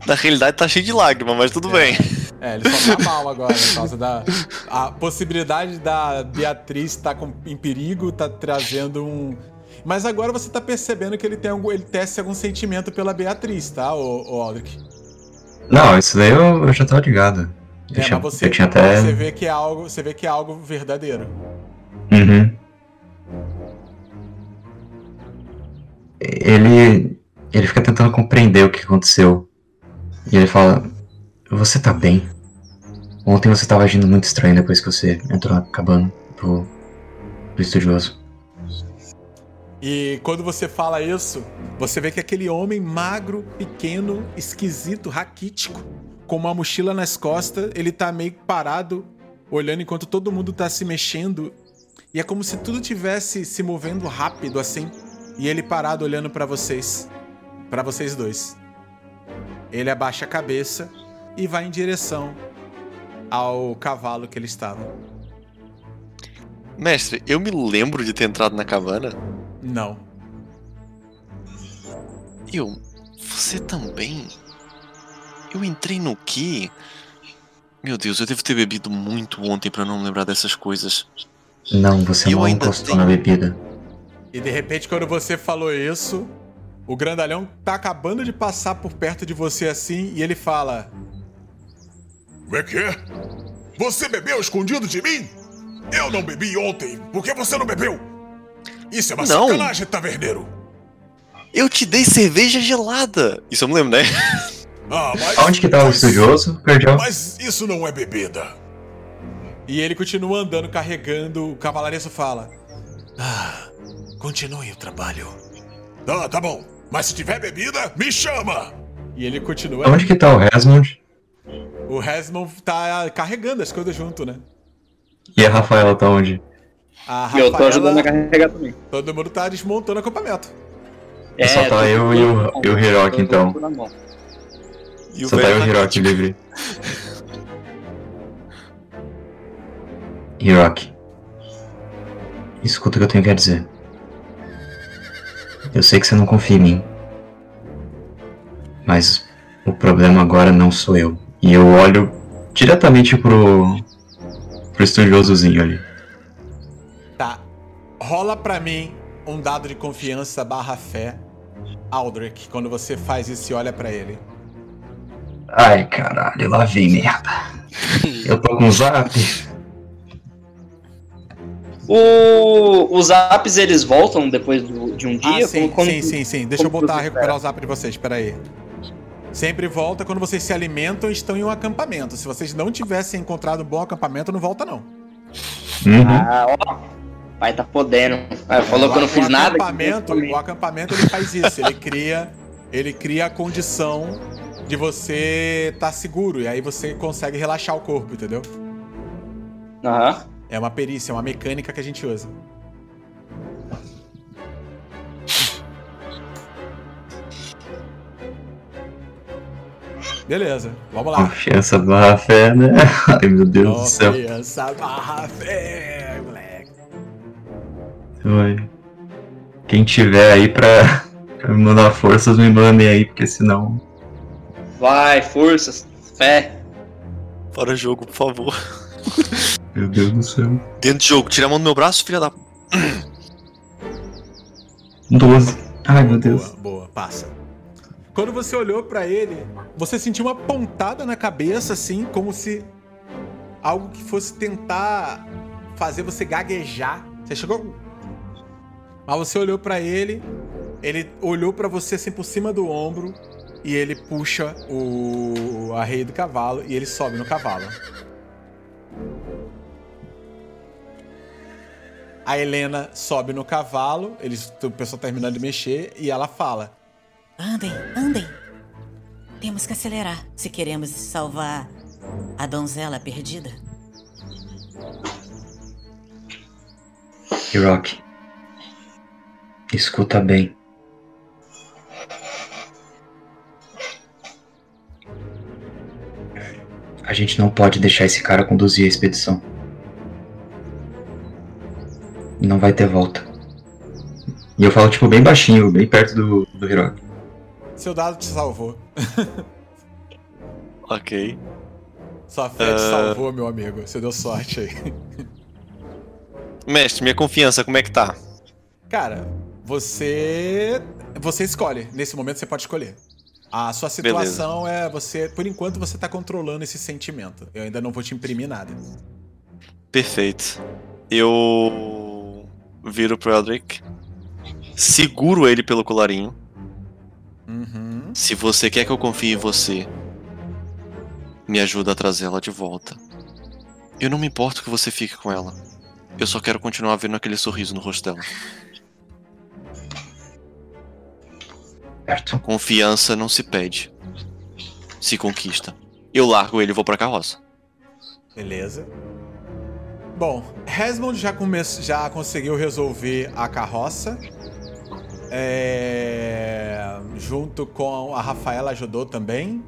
Na realidade tá cheio de lágrimas, mas tudo bem. É, ele só tá mal agora por causa da. A possibilidade da Beatriz estar com- em perigo tá trazendo um. Mas agora você tá percebendo que ele tem algum, ele tece algum sentimento pela Beatriz, tá, o, o Aldrich? Não, isso daí eu, eu já tava ligado. Eu É, tinha- mas você, eu tinha até. você vê que é algo, você vê que é algo verdadeiro. Uhum. Ele. Ele fica tentando compreender o que aconteceu. E ele fala: Você tá bem? Ontem você tava agindo muito estranho depois que você entrou na cabana do, do estudioso. E quando você fala isso, você vê que aquele homem magro, pequeno, esquisito, raquítico, com uma mochila nas costas, ele tá meio parado, olhando enquanto todo mundo tá se mexendo. E é como se tudo tivesse se movendo rápido assim, e ele parado olhando pra vocês, Pra vocês dois. Ele abaixa a cabeça e vai em direção ao cavalo que ele estava. Mestre, eu me lembro de ter entrado na cabana. Não. Eu. Você também? Eu entrei no quê? Meu Deus, eu devo ter bebido muito ontem pra não me lembrar dessas coisas. Não, você Eu não ainda encostou tenho- na bebida. E de repente, quando você falou isso, o grandalhão tá acabando de passar por perto de você assim e ele fala: Como é que é? Você bebeu escondido de mim? Eu não bebi ontem. Por que você não bebeu? Isso é uma Não. sacanagem, taverneiro. Eu te dei cerveja gelada! Isso eu me lembro, né? Ah, mas... Onde que tava o estudioso, Cardial? Mas isso não é bebida. E ele continua andando, carregando. O cavalareço fala: Ah, continue o trabalho. Ah, tá bom. Mas se tiver bebida, me chama! E ele continua. Onde que tá o Resmond? O Resmond tá carregando as coisas junto, né? E a Rafaela tá onde? A E eu tô ajudando a Rafaela, carregar também. todo mundo tá desmontando acampamento. Só tá eu e o- e o Hiroki, tô- então. E o Só tá eu e o Hiroki raquítico. livre. Hiroki. Escuta o que eu tenho que dizer. Eu sei que você não confia em mim. Mas o problema agora não sou eu. E eu olho diretamente pro. pro estudiosozinho ali. Tá. Rola pra mim um dado de confiança barra fé, Aldrich, quando você faz isso e olha pra ele. Ai caralho, lá vem merda. Eu tô com zap. O, os apps eles voltam depois do- de um dia? ah, sim, Como- sim, sim, sim. Deixa eu como voltar a recuperar o zap de vocês, peraí. Sempre volta quando vocês se alimentam e estão em um acampamento. Se vocês não tivessem encontrado um bom acampamento, não volta não. Uhum. Ah, ó. Pai tá podendo. Ah, falou O- que eu não fiz o nada. Acampamento, o acampamento ele faz isso, ele cria, ele cria a condição de você estar seguro e aí você consegue relaxar o corpo, entendeu? Aham. É uma perícia, é uma mecânica que a gente usa. Beleza, vamos lá. Confiança barra fé, né? Ai meu Deus do céu. Confiança barra fé, moleque. Oi. Quem tiver aí pra, pra me mandar forças, me mandem aí, porque senão. Vai, forças, fé. Para o jogo, por favor. Meu Deus do céu. Dentro de jogo, tira a mão do meu braço, filha da. 12. Ai meu Deus. Boa, boa, passa. Quando você olhou pra ele, você sentiu uma pontada na cabeça, assim, como se algo que fosse tentar fazer você gaguejar. Você chegou. Mas você olhou pra ele, ele olhou pra você assim por cima do ombro e ele puxa o a rei do cavalo e ele sobe no cavalo. A Helena sobe no cavalo, eles, o pessoal terminando de mexer e ela fala: Andem, andem. Temos que acelerar se queremos salvar a donzela perdida. Hiroki. Escuta bem. A gente não pode deixar esse cara conduzir a expedição. Não vai ter volta. E eu falo, tipo, bem baixinho, bem perto do, do Hiroki. Seu dado te salvou. Ok. Sua fé te salvou, meu amigo. Você deu sorte aí. Mestre, minha confiança, como é que tá? Cara, Você. Você escolhe. Nesse momento você pode escolher. A sua situação Beleza. é você. Por enquanto você tá controlando esse sentimento. Eu ainda não vou te imprimir nada. Perfeito. Eu viro pro Eldrick. Seguro ele pelo colarinho. Uhum. Se você quer que eu confie em você, me ajuda a trazê-la de volta. Eu não me importo que você fique com ela. Eu só quero continuar vendo aquele sorriso no rosto dela. Certo. Confiança não se pede. Se conquista. Eu largo ele e vou pra carroça. Beleza. Bom, Resmond já, come... já conseguiu resolver a carroça. É... Junto com a Rafaela ajudou também.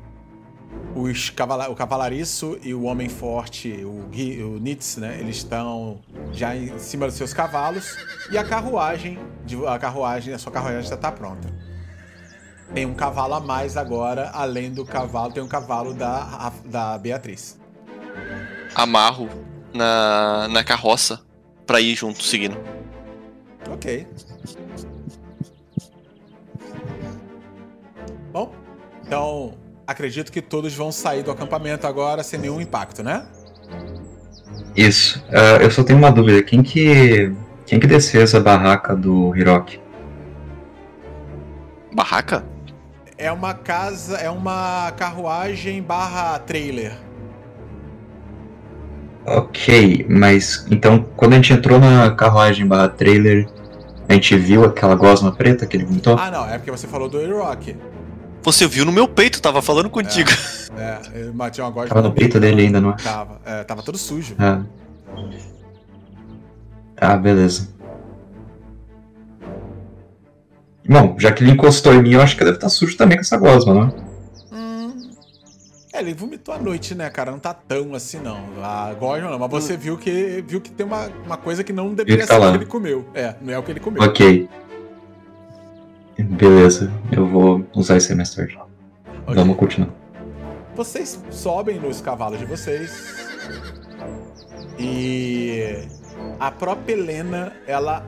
Os cavala... O Cavalariço e o Homem Forte, o, Gui... o Nitz, né? Eles estão já em cima dos seus cavalos. E a carruagem, a carruagem, a sua carruagem já está pronta. Tem um cavalo a mais agora, além do cavalo, tem um cavalo da, da Beatriz. Amarro na, na carroça pra ir junto, seguindo. Ok. Bom, então acredito que todos vão sair do acampamento agora sem nenhum impacto, né? Isso. Uh, eu só tenho uma dúvida. Quem que quem que desceu essa barraca do Hiroki? Barraca? É uma casa, é uma carruagem barra trailer. Ok, mas então quando a gente entrou na carruagem barra trailer, a gente viu aquela gosma preta que ele comentou? Ah não, é porque você falou do Rock. Você viu no meu peito, tava falando contigo. É, é eu uma gosma. Tava no peito dele ainda, não é? Tava, é, tava todo sujo. Ah. ah, beleza. Bom, já que ele encostou em mim, eu acho que deve estar tá sujo também com essa gosma, não é? Hum. É, ele vomitou à noite, né, cara? Não tá tão assim, não. A gosma não, mas você viu que viu que tem uma, uma coisa que não deveria tá ser o que ele comeu. É, não é o que ele comeu. Ok. Beleza, eu vou usar mais tarde. Okay. Vamos continuar. Vocês sobem nos cavalos de vocês. E a própria Helena, ela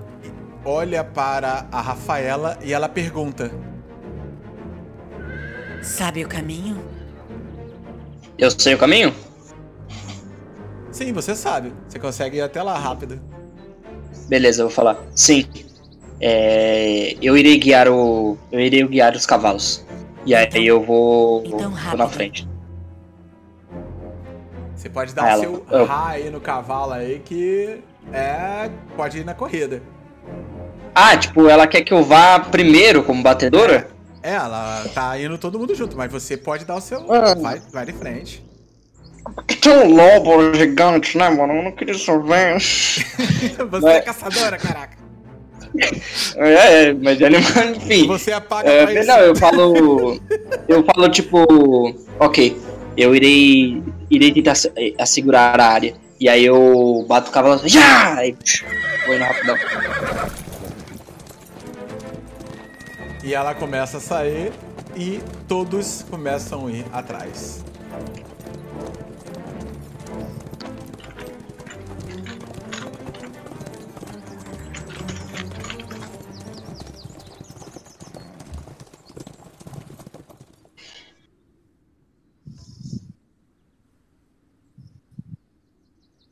olha para a Rafaela e ela pergunta: Sabe o caminho? Eu sei o caminho? Sim, você sabe. Você consegue ir até lá rápido. Beleza, eu vou falar. Sim. É, eu irei guiar o. Eu irei guiar os cavalos. E aí então, eu vou, então, vou na frente. Você pode dar o seu eu... ra aí no cavalo aí que é. Pode ir na corrida. Ah, tipo, ela quer que eu vá primeiro como batedora? É, ela tá indo todo mundo junto, mas você pode dar o seu. Ah. Vai, vai de frente. Tem um lobo gigante, né, mano? Eu não queria saber. você mas... é caçadora, caraca. É, é, mas ele, enfim. Você apaga é, Não, eu falo. Eu falo tipo. Ok, eu irei. Irei tentar assegurar a área. E aí eu bato o cavalo. Já! E vou indo rapidão. E ela começa a sair e todos começam a ir atrás.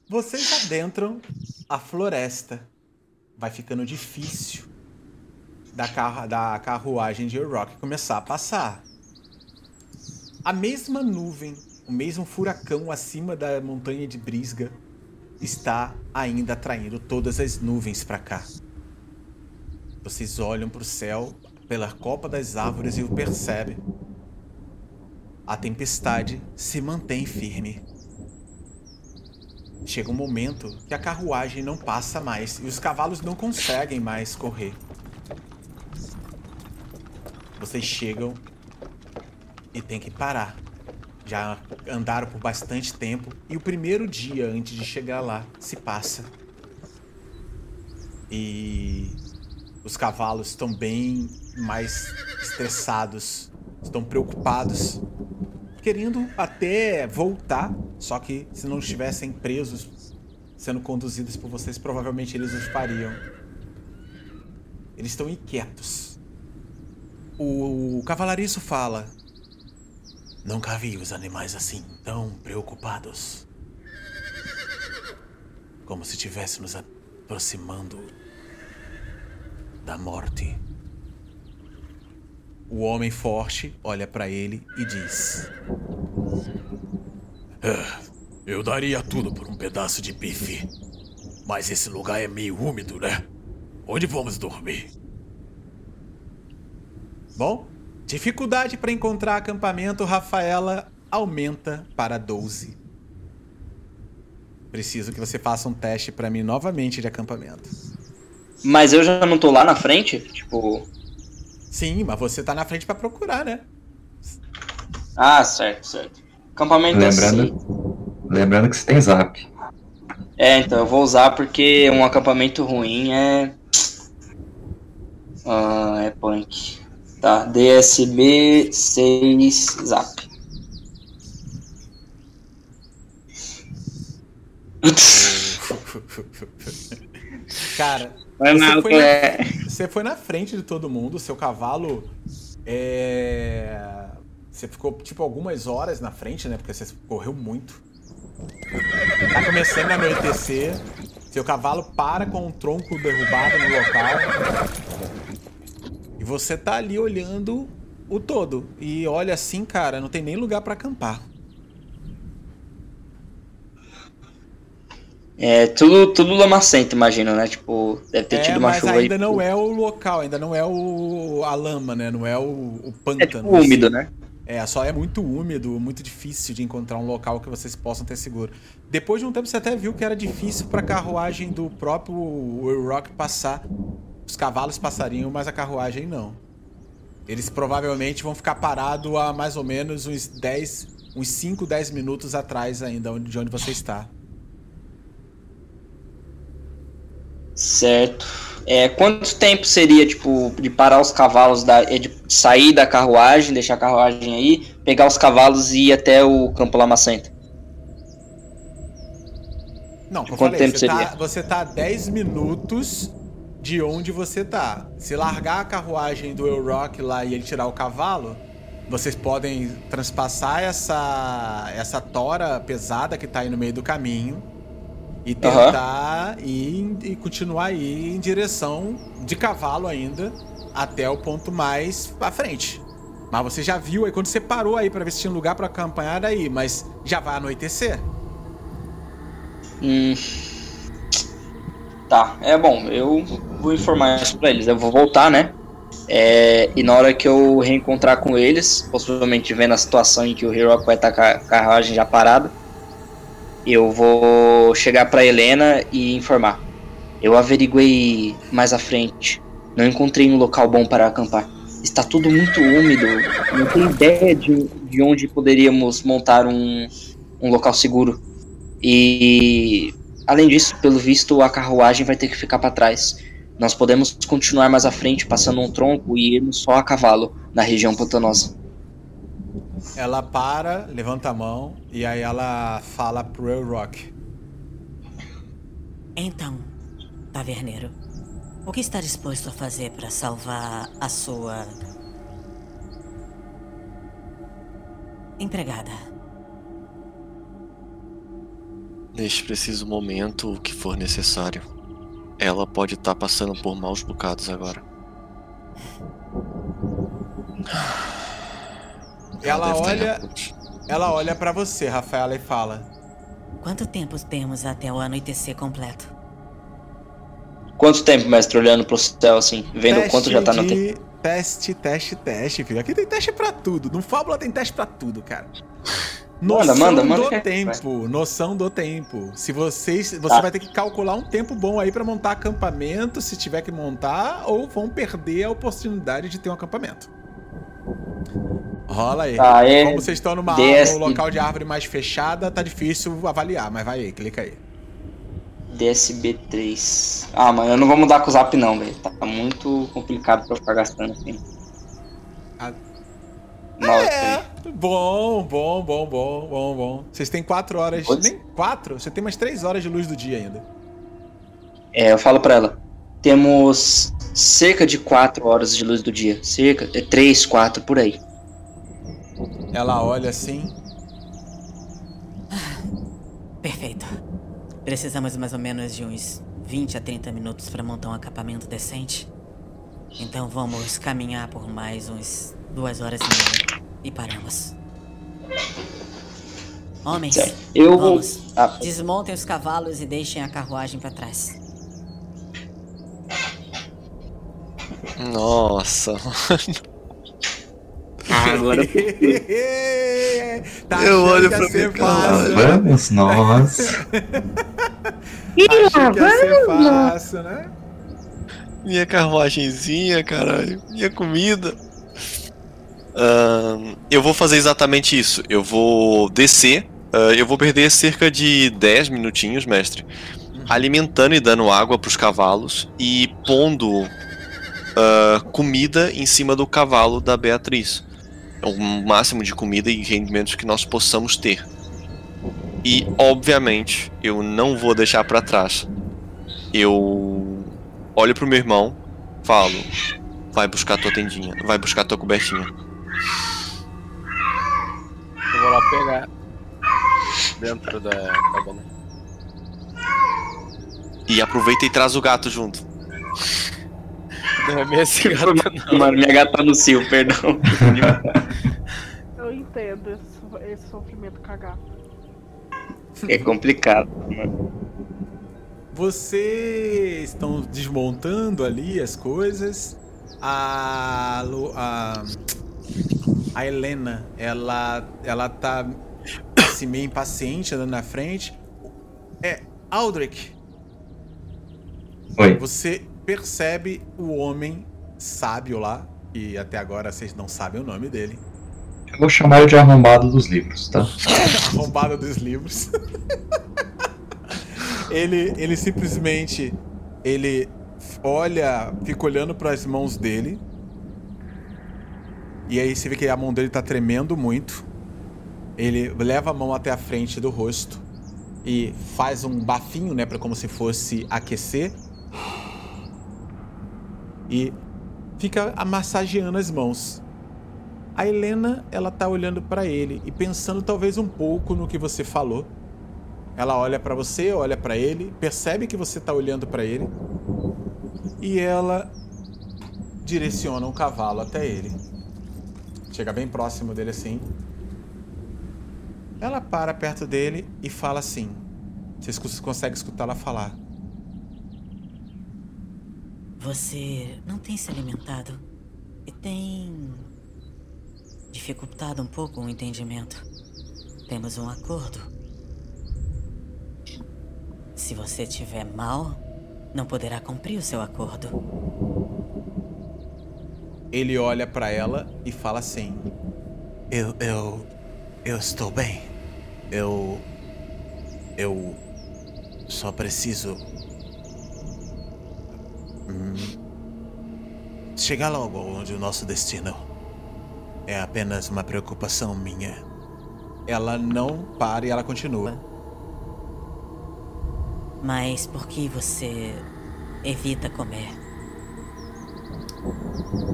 Vocês adentram a floresta. Vai ficando difícil da, carro, da carruagem de Rock começar a passar. A mesma nuvem, o mesmo furacão acima da montanha de Brisga está ainda atraindo todas as nuvens para cá. Vocês olham para o céu pela copa das árvores e o percebem. A tempestade se mantém firme. Chega um momento que a carruagem não passa mais e os cavalos não conseguem mais correr. Vocês chegam e tem que parar. Já andaram por bastante tempo e o primeiro dia antes de chegar lá se passa. E os cavalos estão bem mais estressados, estão preocupados, querendo até voltar, só que se não estivessem presos, sendo conduzidos por vocês, provavelmente eles os fariam. Eles estão inquietos. O cavalariço fala: Nunca vi os animais assim, tão preocupados. Como se estivesse nos aproximando da morte. O homem forte olha para ele e diz: é, Eu daria tudo por um pedaço de bife. Mas esse lugar é meio úmido, né? Onde vamos dormir? Bom, dificuldade para encontrar acampamento, Rafaela aumenta para 12. Preciso que você faça um teste para mim novamente de acampamento. Mas eu já não tô lá na frente? Tipo. Sim, mas você tá na frente para procurar, né? Ah, certo, certo. Acampamento lembrando, assim. lembrando que você tem zap. É, então eu vou usar porque um acampamento ruim é. Ah, é punk. Tá, DSB 6 zap. Cara, Vai você, foi na, é. você foi na frente de todo mundo, seu cavalo é. Você ficou tipo algumas horas na frente, né? Porque você correu muito. Tá começando a anoitecer. Seu cavalo para com o tronco derrubado no local. E você tá ali olhando o todo. E olha assim, cara, não tem nem lugar para acampar. É tudo, tudo lamacento, imagino, né? Tipo, deve ter é, tido uma mas chuva ainda aí. não é o local, ainda não é o a lama, né? Não é o, o pântano. É tipo úmido, né? É, só é muito úmido, muito difícil de encontrar um local que vocês possam ter seguro. Depois de um tempo você até viu que era difícil para a carruagem do próprio Will Rock passar. Os cavalos passariam, mas a carruagem não. Eles provavelmente vão ficar parados a mais ou menos uns 10, uns 5, 10 minutos atrás ainda de onde você está. Certo. É, quanto tempo seria, tipo, de parar os cavalos, da, é, de sair da carruagem, deixar a carruagem aí, pegar os cavalos e ir até o campo lamacento? Não, eu Quanto falei, tempo você, seria? tá, você tá a 10 minutos de onde você tá. Se largar a carruagem do El Rock lá e ele tirar o cavalo, vocês podem transpassar essa, essa tora pesada que tá aí no meio do caminho e tentar ir e continuar aí em direção de cavalo ainda até o ponto mais à frente. Mas você já viu aí quando você parou aí pra ver se tinha lugar pra acompanhar aí, mas já vai anoitecer? Hum. Tá, é bom, eu vou informar isso pra eles. Eu vou voltar, né? É, e na hora que eu reencontrar com eles, possivelmente vendo a situação em que o Hero vai estar com a carruagem já parada, eu vou chegar pra Helena e informar. Eu averiguei mais à frente. Não encontrei um local bom para acampar. Está tudo muito úmido. Não tenho ideia de, de onde poderíamos montar um, um local seguro. E além disso, pelo visto, a carruagem vai ter que ficar para trás. Nós podemos continuar mais à frente, passando um tronco e irmos só a cavalo na região pantanosa. Ela para, levanta a mão e aí ela fala pro El Rock. Então, taverneiro, o que está disposto a fazer para salvar a sua. empregada? Neste preciso momento, o que for necessário. Ela pode estar passando por maus bocados agora. Ela em olha-. Ela olha pra você, Rafaela, e fala: Quanto tempo temos até o anoitecer completo? Quanto tempo, mestre, olhando pro céu assim, vendo teste quanto já tá no tempo? Teste, teste, teste, filho. Aqui tem teste pra tudo. No Fábula tem teste pra tudo, cara. Manda, Noção manda, manda do é- tempo. Noção do tempo. Se vocês. Você Tá. vai ter que calcular um tempo bom aí pra montar acampamento, se tiver que montar, ou vão perder a oportunidade de ter um acampamento. Rola aí. Tá, é Como vocês estão numa num local de árvore mais fechada, tá difícil avaliar, mas vai aí, clica aí. DSB3. Ah, mano, eu não vou mudar com o zap não, velho. Tá muito complicado pra eu ficar gastando assim. Ah. Nossa, É, bom, bom, bom, bom, bom, bom. Vocês têm quatro horas. Nem quatro? Você tem mais três horas de luz do dia ainda. É, eu falo pra ela. Temos cerca de 4 horas de luz do dia. Cerca, é 3, 4 por aí. Ela olha assim. Perfeito. Precisamos mais ou menos de uns 20 a 30 minutos para montar um acampamento decente. Então vamos caminhar por mais uns duas horas e meia e paramos. Homens, Certo. Eu vou. vamos. Ah, Desmontem os cavalos e deixem a carruagem para trás. Nossa, agora. tá Eu olho pra ser minha cara. fácil, né? Vamos nós. Ia ser fácil, né? minha carruagenzinha, caralho, minha comida. Ahn, eu vou fazer exatamente isso. Eu vou descer. ah, eu vou perder cerca de 10 minutinhos, mestre, alimentando e dando água pros cavalos e pondo ah, comida em cima do cavalo da Beatriz. O máximo de comida e rendimentos que nós possamos ter. E, obviamente, eu não vou deixar pra trás. Eu olho pro meu irmão, falo: vai buscar tua tendinha, vai buscar tua cobertinha. Eu vou lá pegar. Dentro da cabana. E aproveita e traz o gato junto. Não é minha cigarra, não. Mano, minha gata tá no cio, perdão. Eu entendo esse, esse sofrimento cagar. É complicado, mano. Vocês estão desmontando ali as coisas. A, Lu- a, a Helena, ela, ela tá assim, meio impaciente andando na frente. É, Aldrich, Oi. você percebe o homem sábio lá, e até agora vocês não sabem o nome dele. Eu vou chamar ele de arrombado dos livros, tá? arrombada dos livros. ele, ele simplesmente ele olha, fica olhando para as mãos dele. E aí você vê que a mão dele tá tremendo muito. Ele leva a mão até a frente do rosto e faz um bafinho, né, para como se fosse aquecer. E fica massageando as mãos. A Helena, ela tá olhando pra ele e pensando talvez um pouco no que você falou. Ela olha pra você, olha pra ele, percebe que você tá olhando pra ele e ela direciona um cavalo até ele. Chega bem próximo dele assim. Ela para perto dele e fala assim. Vocês cons- conseguem escutar ela falar. Você não tem se alimentado e tem dificultado um pouco o entendimento. Temos um acordo. Se você tiver mal, não poderá cumprir o seu acordo. Ele olha pra ela e fala assim: Eu, eu. Eu estou bem. Eu. Eu. Só preciso. Hum, chegar logo onde o nosso destino. É apenas uma preocupação minha. Ela não para e ela continua. Mas por que você evita comer?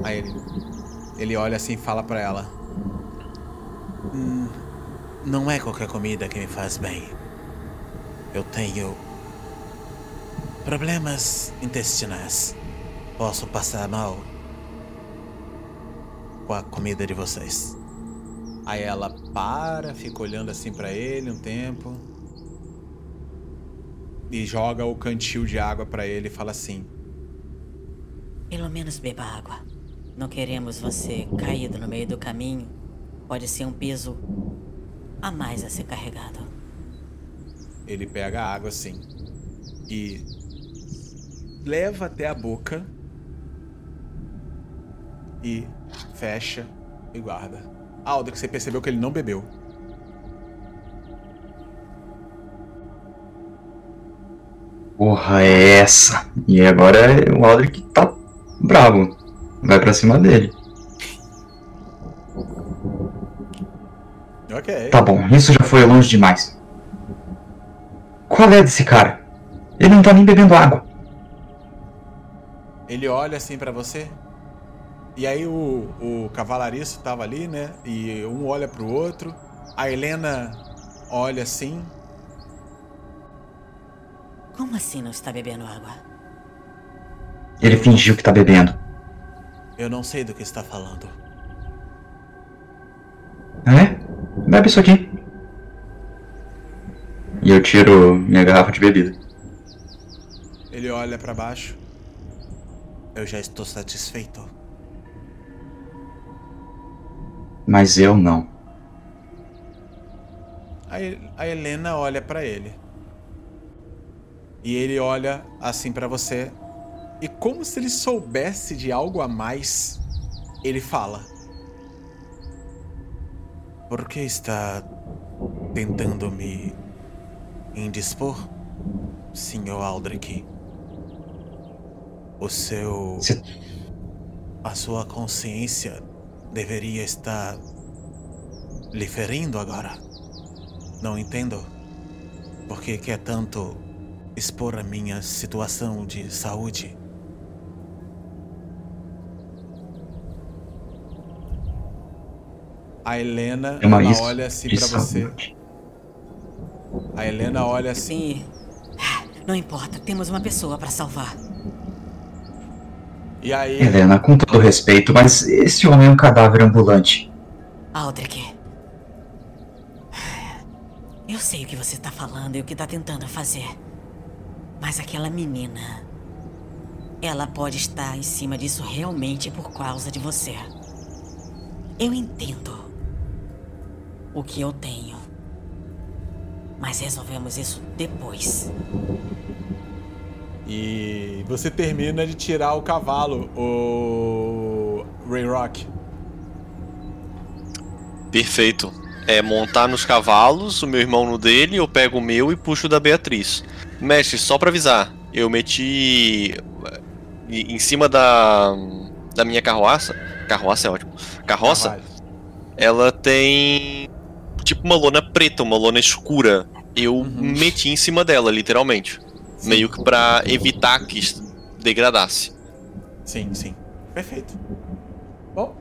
Aí ele, ele olha assim e fala pra ela: Hum, Não é qualquer comida que me faz bem. Eu tenho. Problemas intestinais. Posso passar mal com a comida de vocês. Aí ela para, fica olhando assim pra ele um tempo. E joga o cantil de água pra ele e fala assim: Pelo menos beba água. Não queremos você caído no meio do caminho. Pode ser um peso a mais a ser carregado. Ele pega a água assim e leva até a boca e fecha e guarda. Aldo, que você percebeu que ele não bebeu. Porra, é essa? E agora é o Aldrich tá bravo. Vai pra cima dele. Ok. Tá bom, isso já foi longe demais. Qual é desse cara? Ele não tá nem bebendo água. Ele olha assim para você. E aí o, o cavalariço tava ali, né? E um olha pro outro. A Helena olha assim. Como assim não está bebendo água? Ele fingiu que tá bebendo. Eu não sei do que está falando. É? Bebe isso aqui. E eu tiro minha garrafa de bebida. Ele olha para baixo. Eu já estou satisfeito. Mas eu não. A, Helena olha para ele. E ele olha assim para você. E como se ele soubesse de algo a mais, ele fala: Por que está tentando me indispor, Sr. Aldrich? O seu. A sua consciência deveria estar lhe ferindo agora. Não entendo. Por que quer tanto expor a minha situação de saúde? A Helena É ela olha assim pra você. A Helena olha assim. Sim. Não importa, temos uma pessoa para salvar. E aí Helena, com todo respeito, mas esse homem é um cadáver ambulante. Aldrich. Eu sei o que você tá falando e o que tá tentando fazer. Mas aquela menina. Ela pode estar em cima disso realmente por causa de você. Eu entendo o que eu tenho. Mas resolvemos isso depois. E você termina de tirar o cavalo, o Ray Rock. Perfeito. É montar nos cavalos, o meu irmão no dele, eu pego o meu e puxo o da Beatriz. Mestre, só pra avisar, eu meti eh, em cima da, da minha carroça. Carroça é ótimo. Carroça, Carvalho. ela tem tipo uma lona preta, uma lona escura. Eu Uhum. meti em cima dela, literalmente. Meio que pra evitar que isso degradasse. Sim, sim. Perfeito. Bom.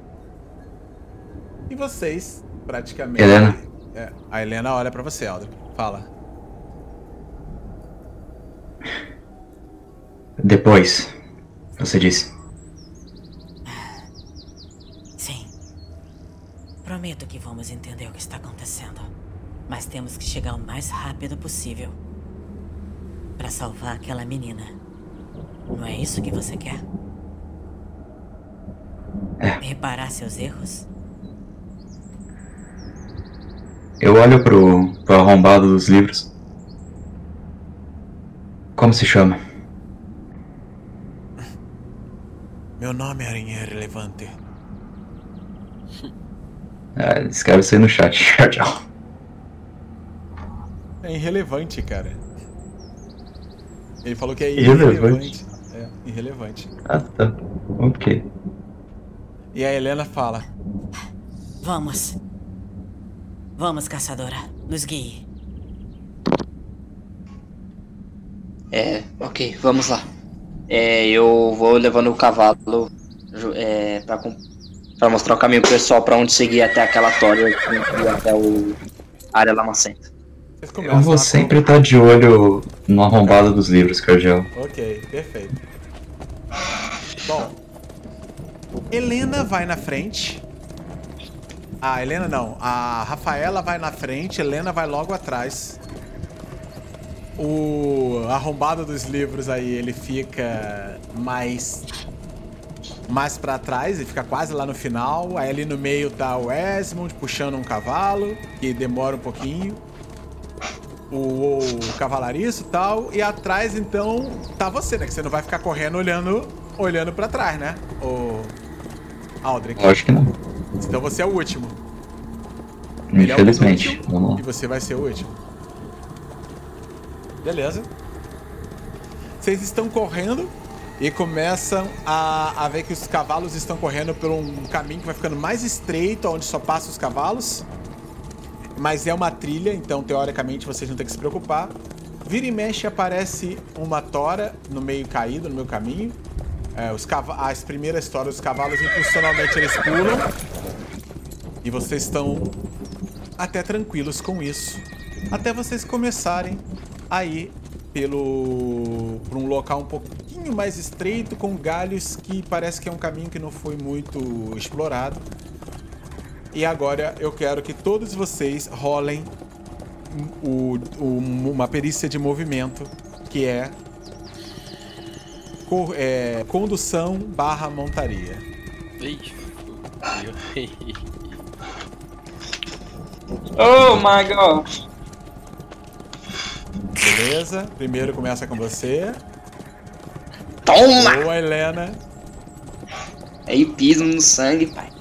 E vocês, praticamente. Helena. É, a Helena olha pra você, Aldrin. Fala. Depois, você disse. Sim. Prometo que vamos entender o que está acontecendo. Mas temos que chegar o mais rápido possível. Para salvar aquela menina. Não é isso que você quer? É. Reparar seus erros? Eu olho pro, pro arrombado dos livros. Como se chama? Meu nome era irrelevante. Ah, escreve isso aí no chat. Tchau, tchau. É irrelevante, cara. Ele falou que é Irrelevante? irrelevante. É, irrelevante. Ah, tá. Ok. E a Helena fala: Vamos. Vamos, caçadora. Nos guie. É, ok, vamos lá. É, eu vou levando o cavalo é, pra, pra mostrar o caminho pro pessoal pra onde seguir até aquela tória e até o a área lamacenta. Eu vou sempre estar de olho no arrombado dos livros, Cargel. Ok, perfeito. Bom, Helena vai na frente. Ah, Helena não. A Rafaela vai na frente, Helena vai logo atrás. O arrombado dos livros aí, ele fica mais mais para trás, ele fica quase lá no final. Aí ali no meio tá o Esmond puxando um cavalo, que demora um pouquinho o, o cavalariço e tal. E atrás, então, tá você, né? Que você não vai ficar correndo olhando, olhando para trás, né? O Aldrich. Lógico que não. Então você é o último. Ele é o Infelizmente. Vamos E você vai ser o último. Beleza. Vocês estão correndo e começam a, a ver que os cavalos estão correndo por um caminho que vai ficando mais estreito, onde só passam os cavalos. Mas é uma trilha, então teoricamente vocês não tem que se preocupar. Vira e mexe aparece uma tora no meio caído, no meu caminho. É, os as primeiras histórias, os cavalos impulsionalmente eles pulam. E vocês estão até tranquilos com isso. Até vocês começarem a ir pelo por um local um pouquinho mais estreito com galhos que parece que é um caminho que não foi muito explorado. E agora eu quero que todos vocês rolem o, o, uma perícia de movimento que é, cor, é condução barra montaria. Oh my god! Beleza? Primeiro começa com você. Toma! Boa, Helena. Aí pismo no sangue, pai.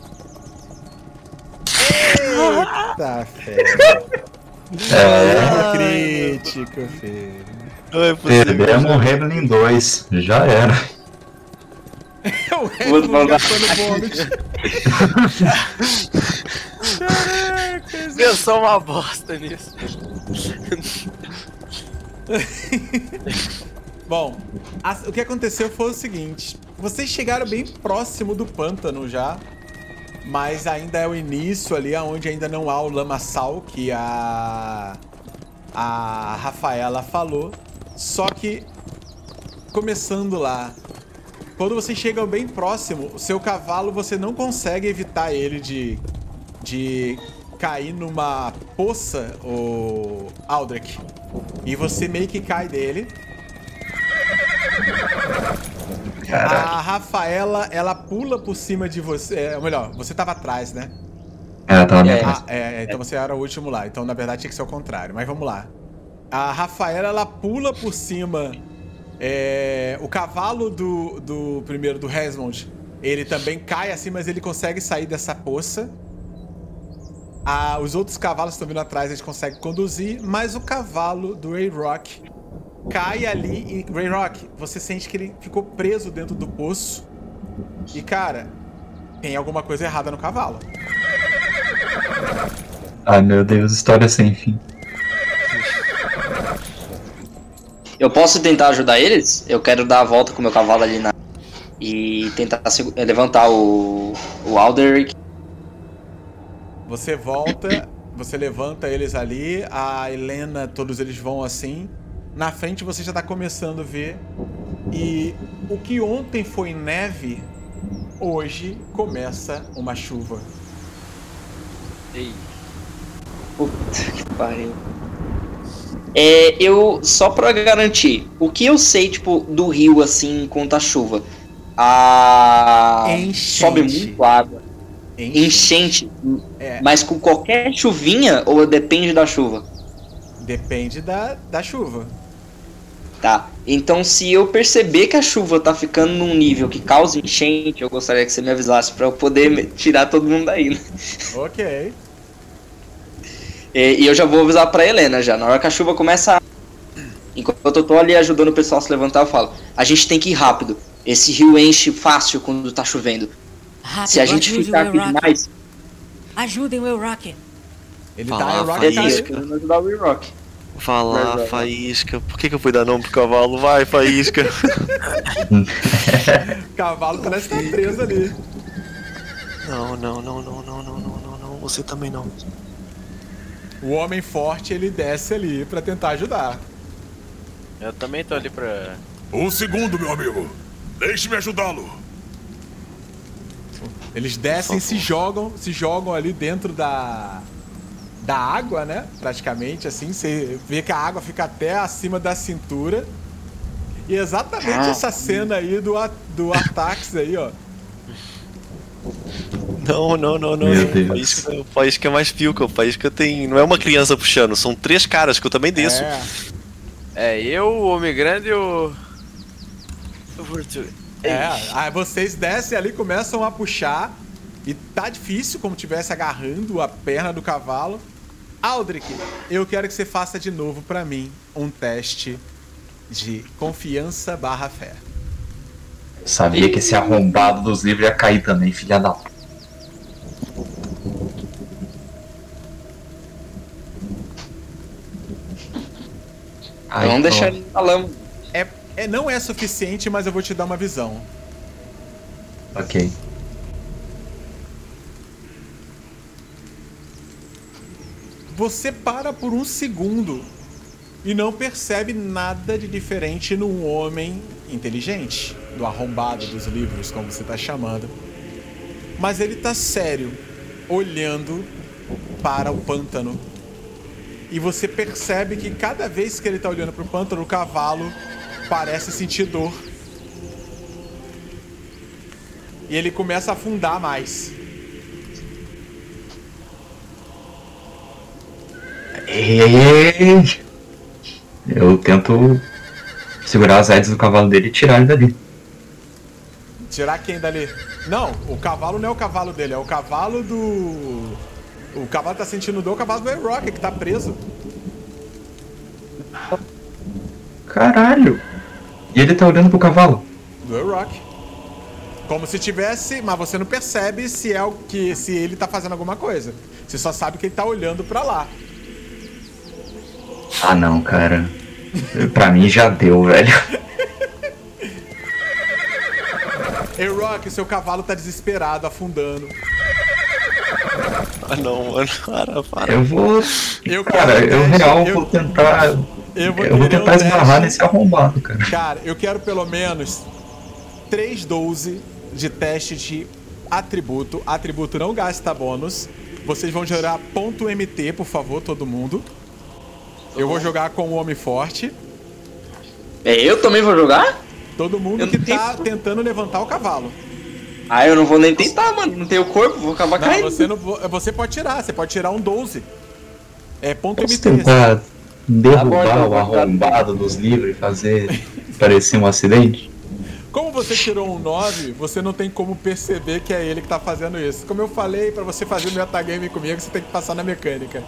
Eita, fera. É. Crítico, filho. Perdemos o Rebelin 2. Já era. o Rebelin gastando bônus. Caraca, Pensou uma bosta nisso. Bom, a- o que aconteceu foi o seguinte: vocês chegaram bem próximo do pântano já, mas ainda é o início ali, onde ainda não há o lamaçal que a a Rafaela falou. Só que começando lá, quando vocês chegam bem próximo, o seu cavalo você não consegue evitar ele de de cair numa poça, o Aldrich. E você meio que cai dele. A Rafaela, ela pula por cima de você. É, ou melhor, você tava atrás, né? Ela tava É. me Ah, é, então você era o último lá. Então, na verdade, tinha que ser o contrário. Mas vamos lá. A Rafaela, ela pula por cima. é, o cavalo do, do primeiro, do Resmond, ele também cai assim, mas ele consegue sair dessa poça. Ah, os outros cavalos que estão vindo atrás, eles conseguem conduzir, mas o cavalo do Ray Rock cai ali e Ray Rock, você sente que ele ficou preso dentro do poço. E cara, tem alguma coisa errada no cavalo. Ai meu Deus, história sem fim. Eu posso tentar ajudar eles? Eu quero dar a volta com o meu cavalo ali na. E tentar eh, levantar o. O Alderic. Você volta, você levanta eles ali, a Helena, todos eles vão assim. Na frente você já tá começando a ver. E o que ontem foi neve, hoje começa uma chuva. Ei, Puta que pariu. É, eu. Só pra garantir, o que eu sei, tipo, do rio assim, contra a chuva? A. Enchente. Sobe muito água. Enchente. É. Mas com qualquer chuvinha ou depende da chuva? Depende da, da chuva. Tá. Então, se eu perceber que a chuva tá ficando num nível que causa enchente, eu gostaria que você me avisasse pra eu poder tirar todo mundo daí, né? Ok. E, e eu já vou avisar pra Helena já. Na hora que a chuva começa a... Enquanto eu tô ali ajudando o pessoal a se levantar, eu falo: a gente tem que ir rápido. Esse rio enche fácil quando tá chovendo. Rápido, Se a gente ficar aqui demais, Ajudem o Elrock. Ele Fala, tá, o Rock Faísca. tá quero ajudar o Rock. Vai lá, vai. Faísca. Por que, que eu fui dar nome pro cavalo? Vai, Faísca. O cavalo parece que tá preso ali. não, não, não, não, não, não, não, não, não. Você também não. O homem forte, ele desce ali pra tentar ajudar. eu também tô ali pra. Um segundo, meu amigo. Deixe-me ajudá-lo. Eles descem, se jogam, se jogam ali dentro da da água, né? Praticamente assim, você vê que a água fica até acima da cintura. E exatamente Ah. essa cena aí do do Atax aí, ó. Não, não, não, não. Meu não. Deus. Faísca, o Faísca é mais pica. O Faísca tem. Não é uma criança puxando, são três caras que eu também desço. É, É, eu, o Homem Grande e o. O é, aí vocês descem ali, começam a puxar e tá difícil como tivesse agarrando a perna do cavalo. Aldrich, eu quero que você faça de novo pra mim um teste de confiança barra fé. Sabia que esse arrombado dos livros ia cair também, filha da. Ai, Vamos ó. deixar ele na lama. É, é, não é suficiente, mas eu vou te dar uma visão. Ok. Você para por um segundo e não percebe nada de diferente num homem inteligente, do arrombado dos livros, como você está chamando. Mas ele tá sério, olhando para o pântano. E você percebe que cada vez que ele tá olhando para o pântano, o cavalo parece sentir dor. E ele começa a afundar mais. E... Eu tento segurar as aides do cavalo dele e tirar ele dali. Tirar quem dali? Não, o cavalo não é o cavalo dele, é o cavalo do. O cavalo tá sentindo dor, o cavalo do A-Rock, que tá preso. Caralho! E ele tá olhando pro cavalo. Do A-Rock. Como se tivesse, mas você não percebe se é o que. se ele tá fazendo alguma coisa. Você só sabe que ele tá olhando pra lá. Ah não, cara. pra mim já deu, velho. A-Rock, seu cavalo tá desesperado, afundando. Ah não, mano. Para, para. Eu vou. Eu Cara, quero eu teste, real eu- vou tentar. Eu vou, Eu vou um tentar esbarrar nesse arrombado, cara. Cara, eu quero pelo menos 3 12 de teste de atributo. Atributo não gasta bônus. Vocês vão jogar ponto MT, por favor, todo mundo. Eu vou jogar com o Homem Forte. É, eu também vou jogar? Todo mundo Eu que tá tenho- tentando levantar o cavalo. Ah, eu não vou nem tentar, mano. Não tenho corpo, vou acabar Não, caindo. você, não, você pode tirar. Você pode tirar um 12. É ponto Posso MT. tentar derrubar Tá bom, então, o arrombado dos livros e fazer parecer um acidente? Como você tirou um 9, você não tem como perceber que é ele que tá fazendo isso. Como eu falei, pra você fazer o metagame comigo, você tem que passar na mecânica.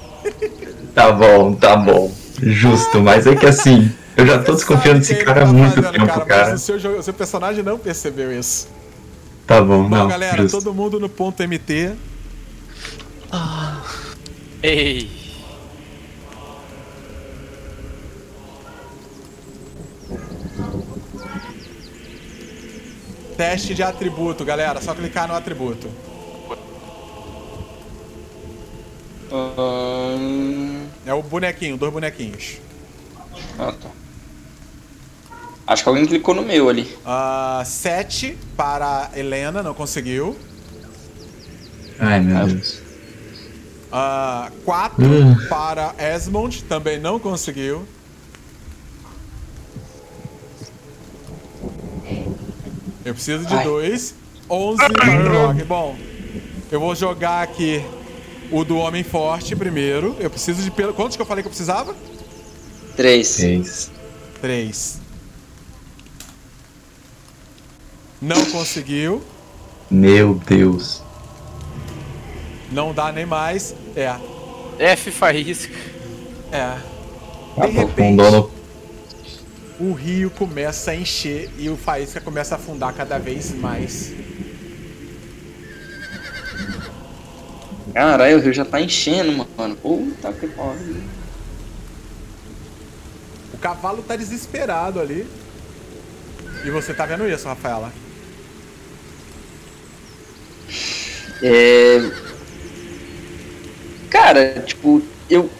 Tá bom, tá bom. Justo, mas é que assim, eu já tô Você desconfiando desse cara há tá muito fazendo, tempo, Mas cara. o seu, o seu personagem não percebeu isso. Tá bom, Bom, não. galera, justo. todo mundo no ponto MT. Ei. Teste de atributo, galera. Só clicar no atributo. Ahn, É o bonequinho, dois bonequinhos. Ah, tá. Acho que alguém clicou no meu ali. Ah, 7 para Helena, não conseguiu. Ai, meu Deus. 4 Hum. para Esmond, também não conseguiu. Eu preciso de Ai. 2. 11 para o Rock. Bom, eu vou jogar aqui o do Homem Forte primeiro. Eu preciso de. pelo- Quantos que eu falei que eu precisava? Três. Seis. 3. Não conseguiu. Meu Deus. Não dá nem mais. É. F faísca. É. Tá De bom, Com repente, dono. O rio começa a encher e o faísca começa a afundar cada vez mais. Caralho, o rio já tá enchendo, mano. Puta que pariu. O cavalo tá desesperado ali. E você tá vendo isso, Rafaela? É. Cara, tipo, eu.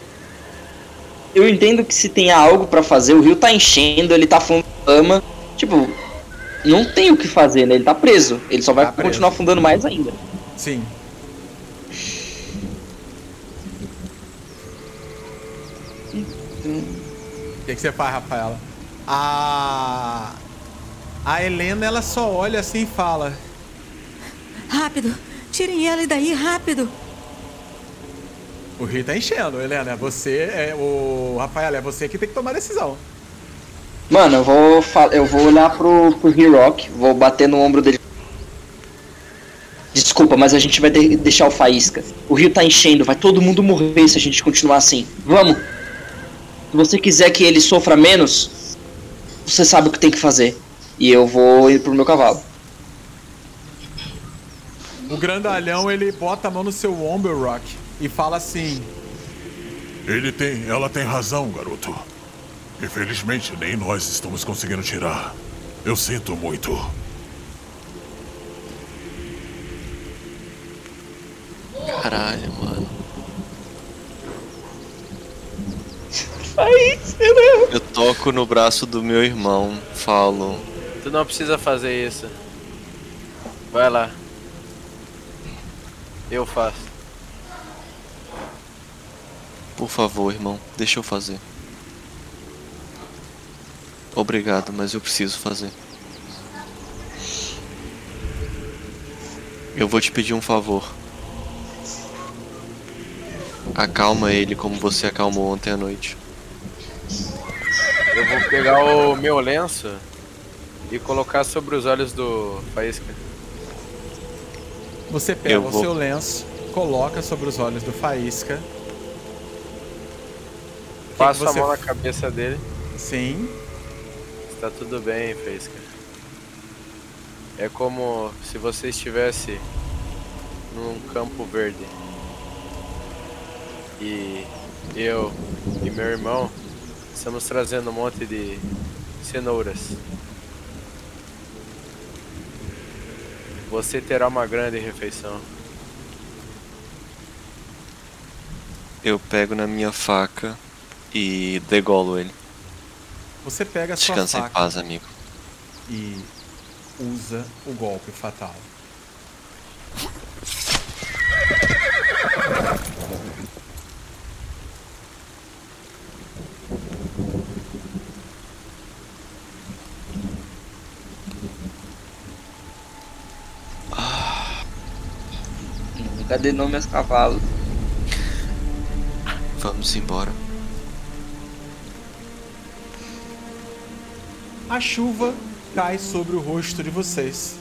Eu entendo que se tem algo pra fazer, o rio tá enchendo, ele tá afundando lama. Tipo, não tem o que fazer, né? Ele tá preso. Ele só vai Tá continuar afundando mais ainda. Sim. O que, que você faz, Rafaela? A. A Helena, ela só olha assim e fala: Rápido! Tirem ela daí, rápido! O rio tá enchendo, Helena. É você, é o. Rafaela, é você que tem que tomar a decisão. Mano, eu vou, eu vou olhar pro, pro Rock, vou bater no ombro dele. Desculpa, mas a gente vai de- deixar o faísca. O rio tá enchendo, vai todo mundo morrer se a gente continuar assim. Vamos! Se você quiser que ele sofra menos, você sabe o que tem que fazer. E eu vou ir pro meu cavalo. O grandalhão, ele bota a mão no seu ombro, Rock, e fala assim: Ele tem, ela tem razão, garoto. Infelizmente, nem nós estamos conseguindo tirar. Eu sinto muito. Caralho, mano. Faz. Eu toco no braço do meu irmão, falo. Tu não precisa fazer isso. Vai lá. Eu faço. Por favor, irmão, deixa eu fazer. Obrigado, mas eu preciso fazer. Eu vou te pedir um favor. Acalma ele como você acalmou ontem à noite. Eu vou pegar o meu lenço e colocar sobre os olhos do Faísca. Você pega Eu o vou- seu lenço, coloca sobre os olhos do Faísca. O que você a mão na cabeça dele. Sim. Está tudo bem, Faísca. É como se você estivesse num campo verde. E eu e meu irmão estamos trazendo um monte de cenouras. Você terá uma grande refeição. Eu pego na minha faca e degolo ele. Você pega a sua Descansa em faca paz, amigo. e usa o golpe fatal. Cadê não meus cavalos? Vamos embora. A chuva cai sobre o rosto de vocês.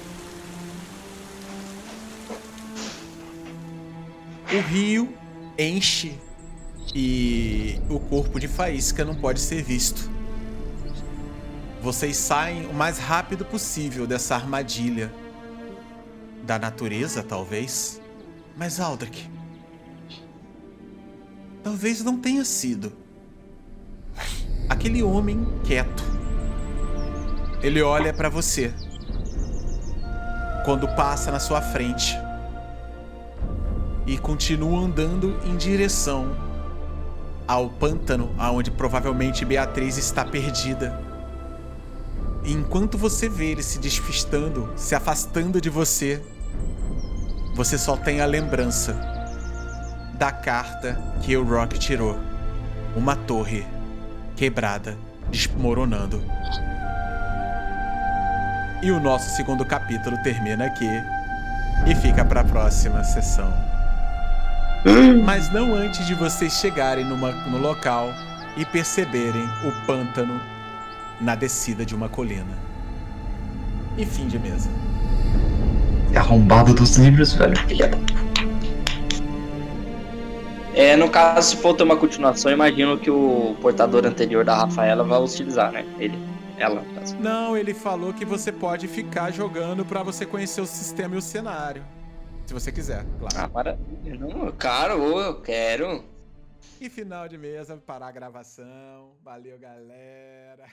O rio enche e o corpo de Faísca não pode ser visto. Vocês saem o mais rápido possível dessa armadilha da natureza, talvez. Mas Aldrich, talvez não tenha sido. Aquele homem quieto ele olha pra você quando passa na sua frente e continua andando em direção ao pântano aonde provavelmente Beatriz está perdida. E enquanto você vê ele se despistando, se afastando de você, você só tem a lembrança da carta que o Rock tirou. Uma torre quebrada, desmoronando. E o nosso segundo capítulo termina aqui e fica para a próxima sessão. Mas não antes de vocês chegarem numa- no local e perceberem o pântano na descida de uma colina. E fim de mesa. É arrombado dos livros, velho. Filha da- É, no caso, se for ter uma continuação, eu imagino que o portador anterior da Rafaela vai utilizar, né? Ele. Ela, no caso. Não, ele falou que você pode ficar jogando para você conhecer o sistema e o cenário. Se você quiser, claro. Ah, maravilha. Não, eu quero. E final de mesa, parar a gravação. Valeu, galera.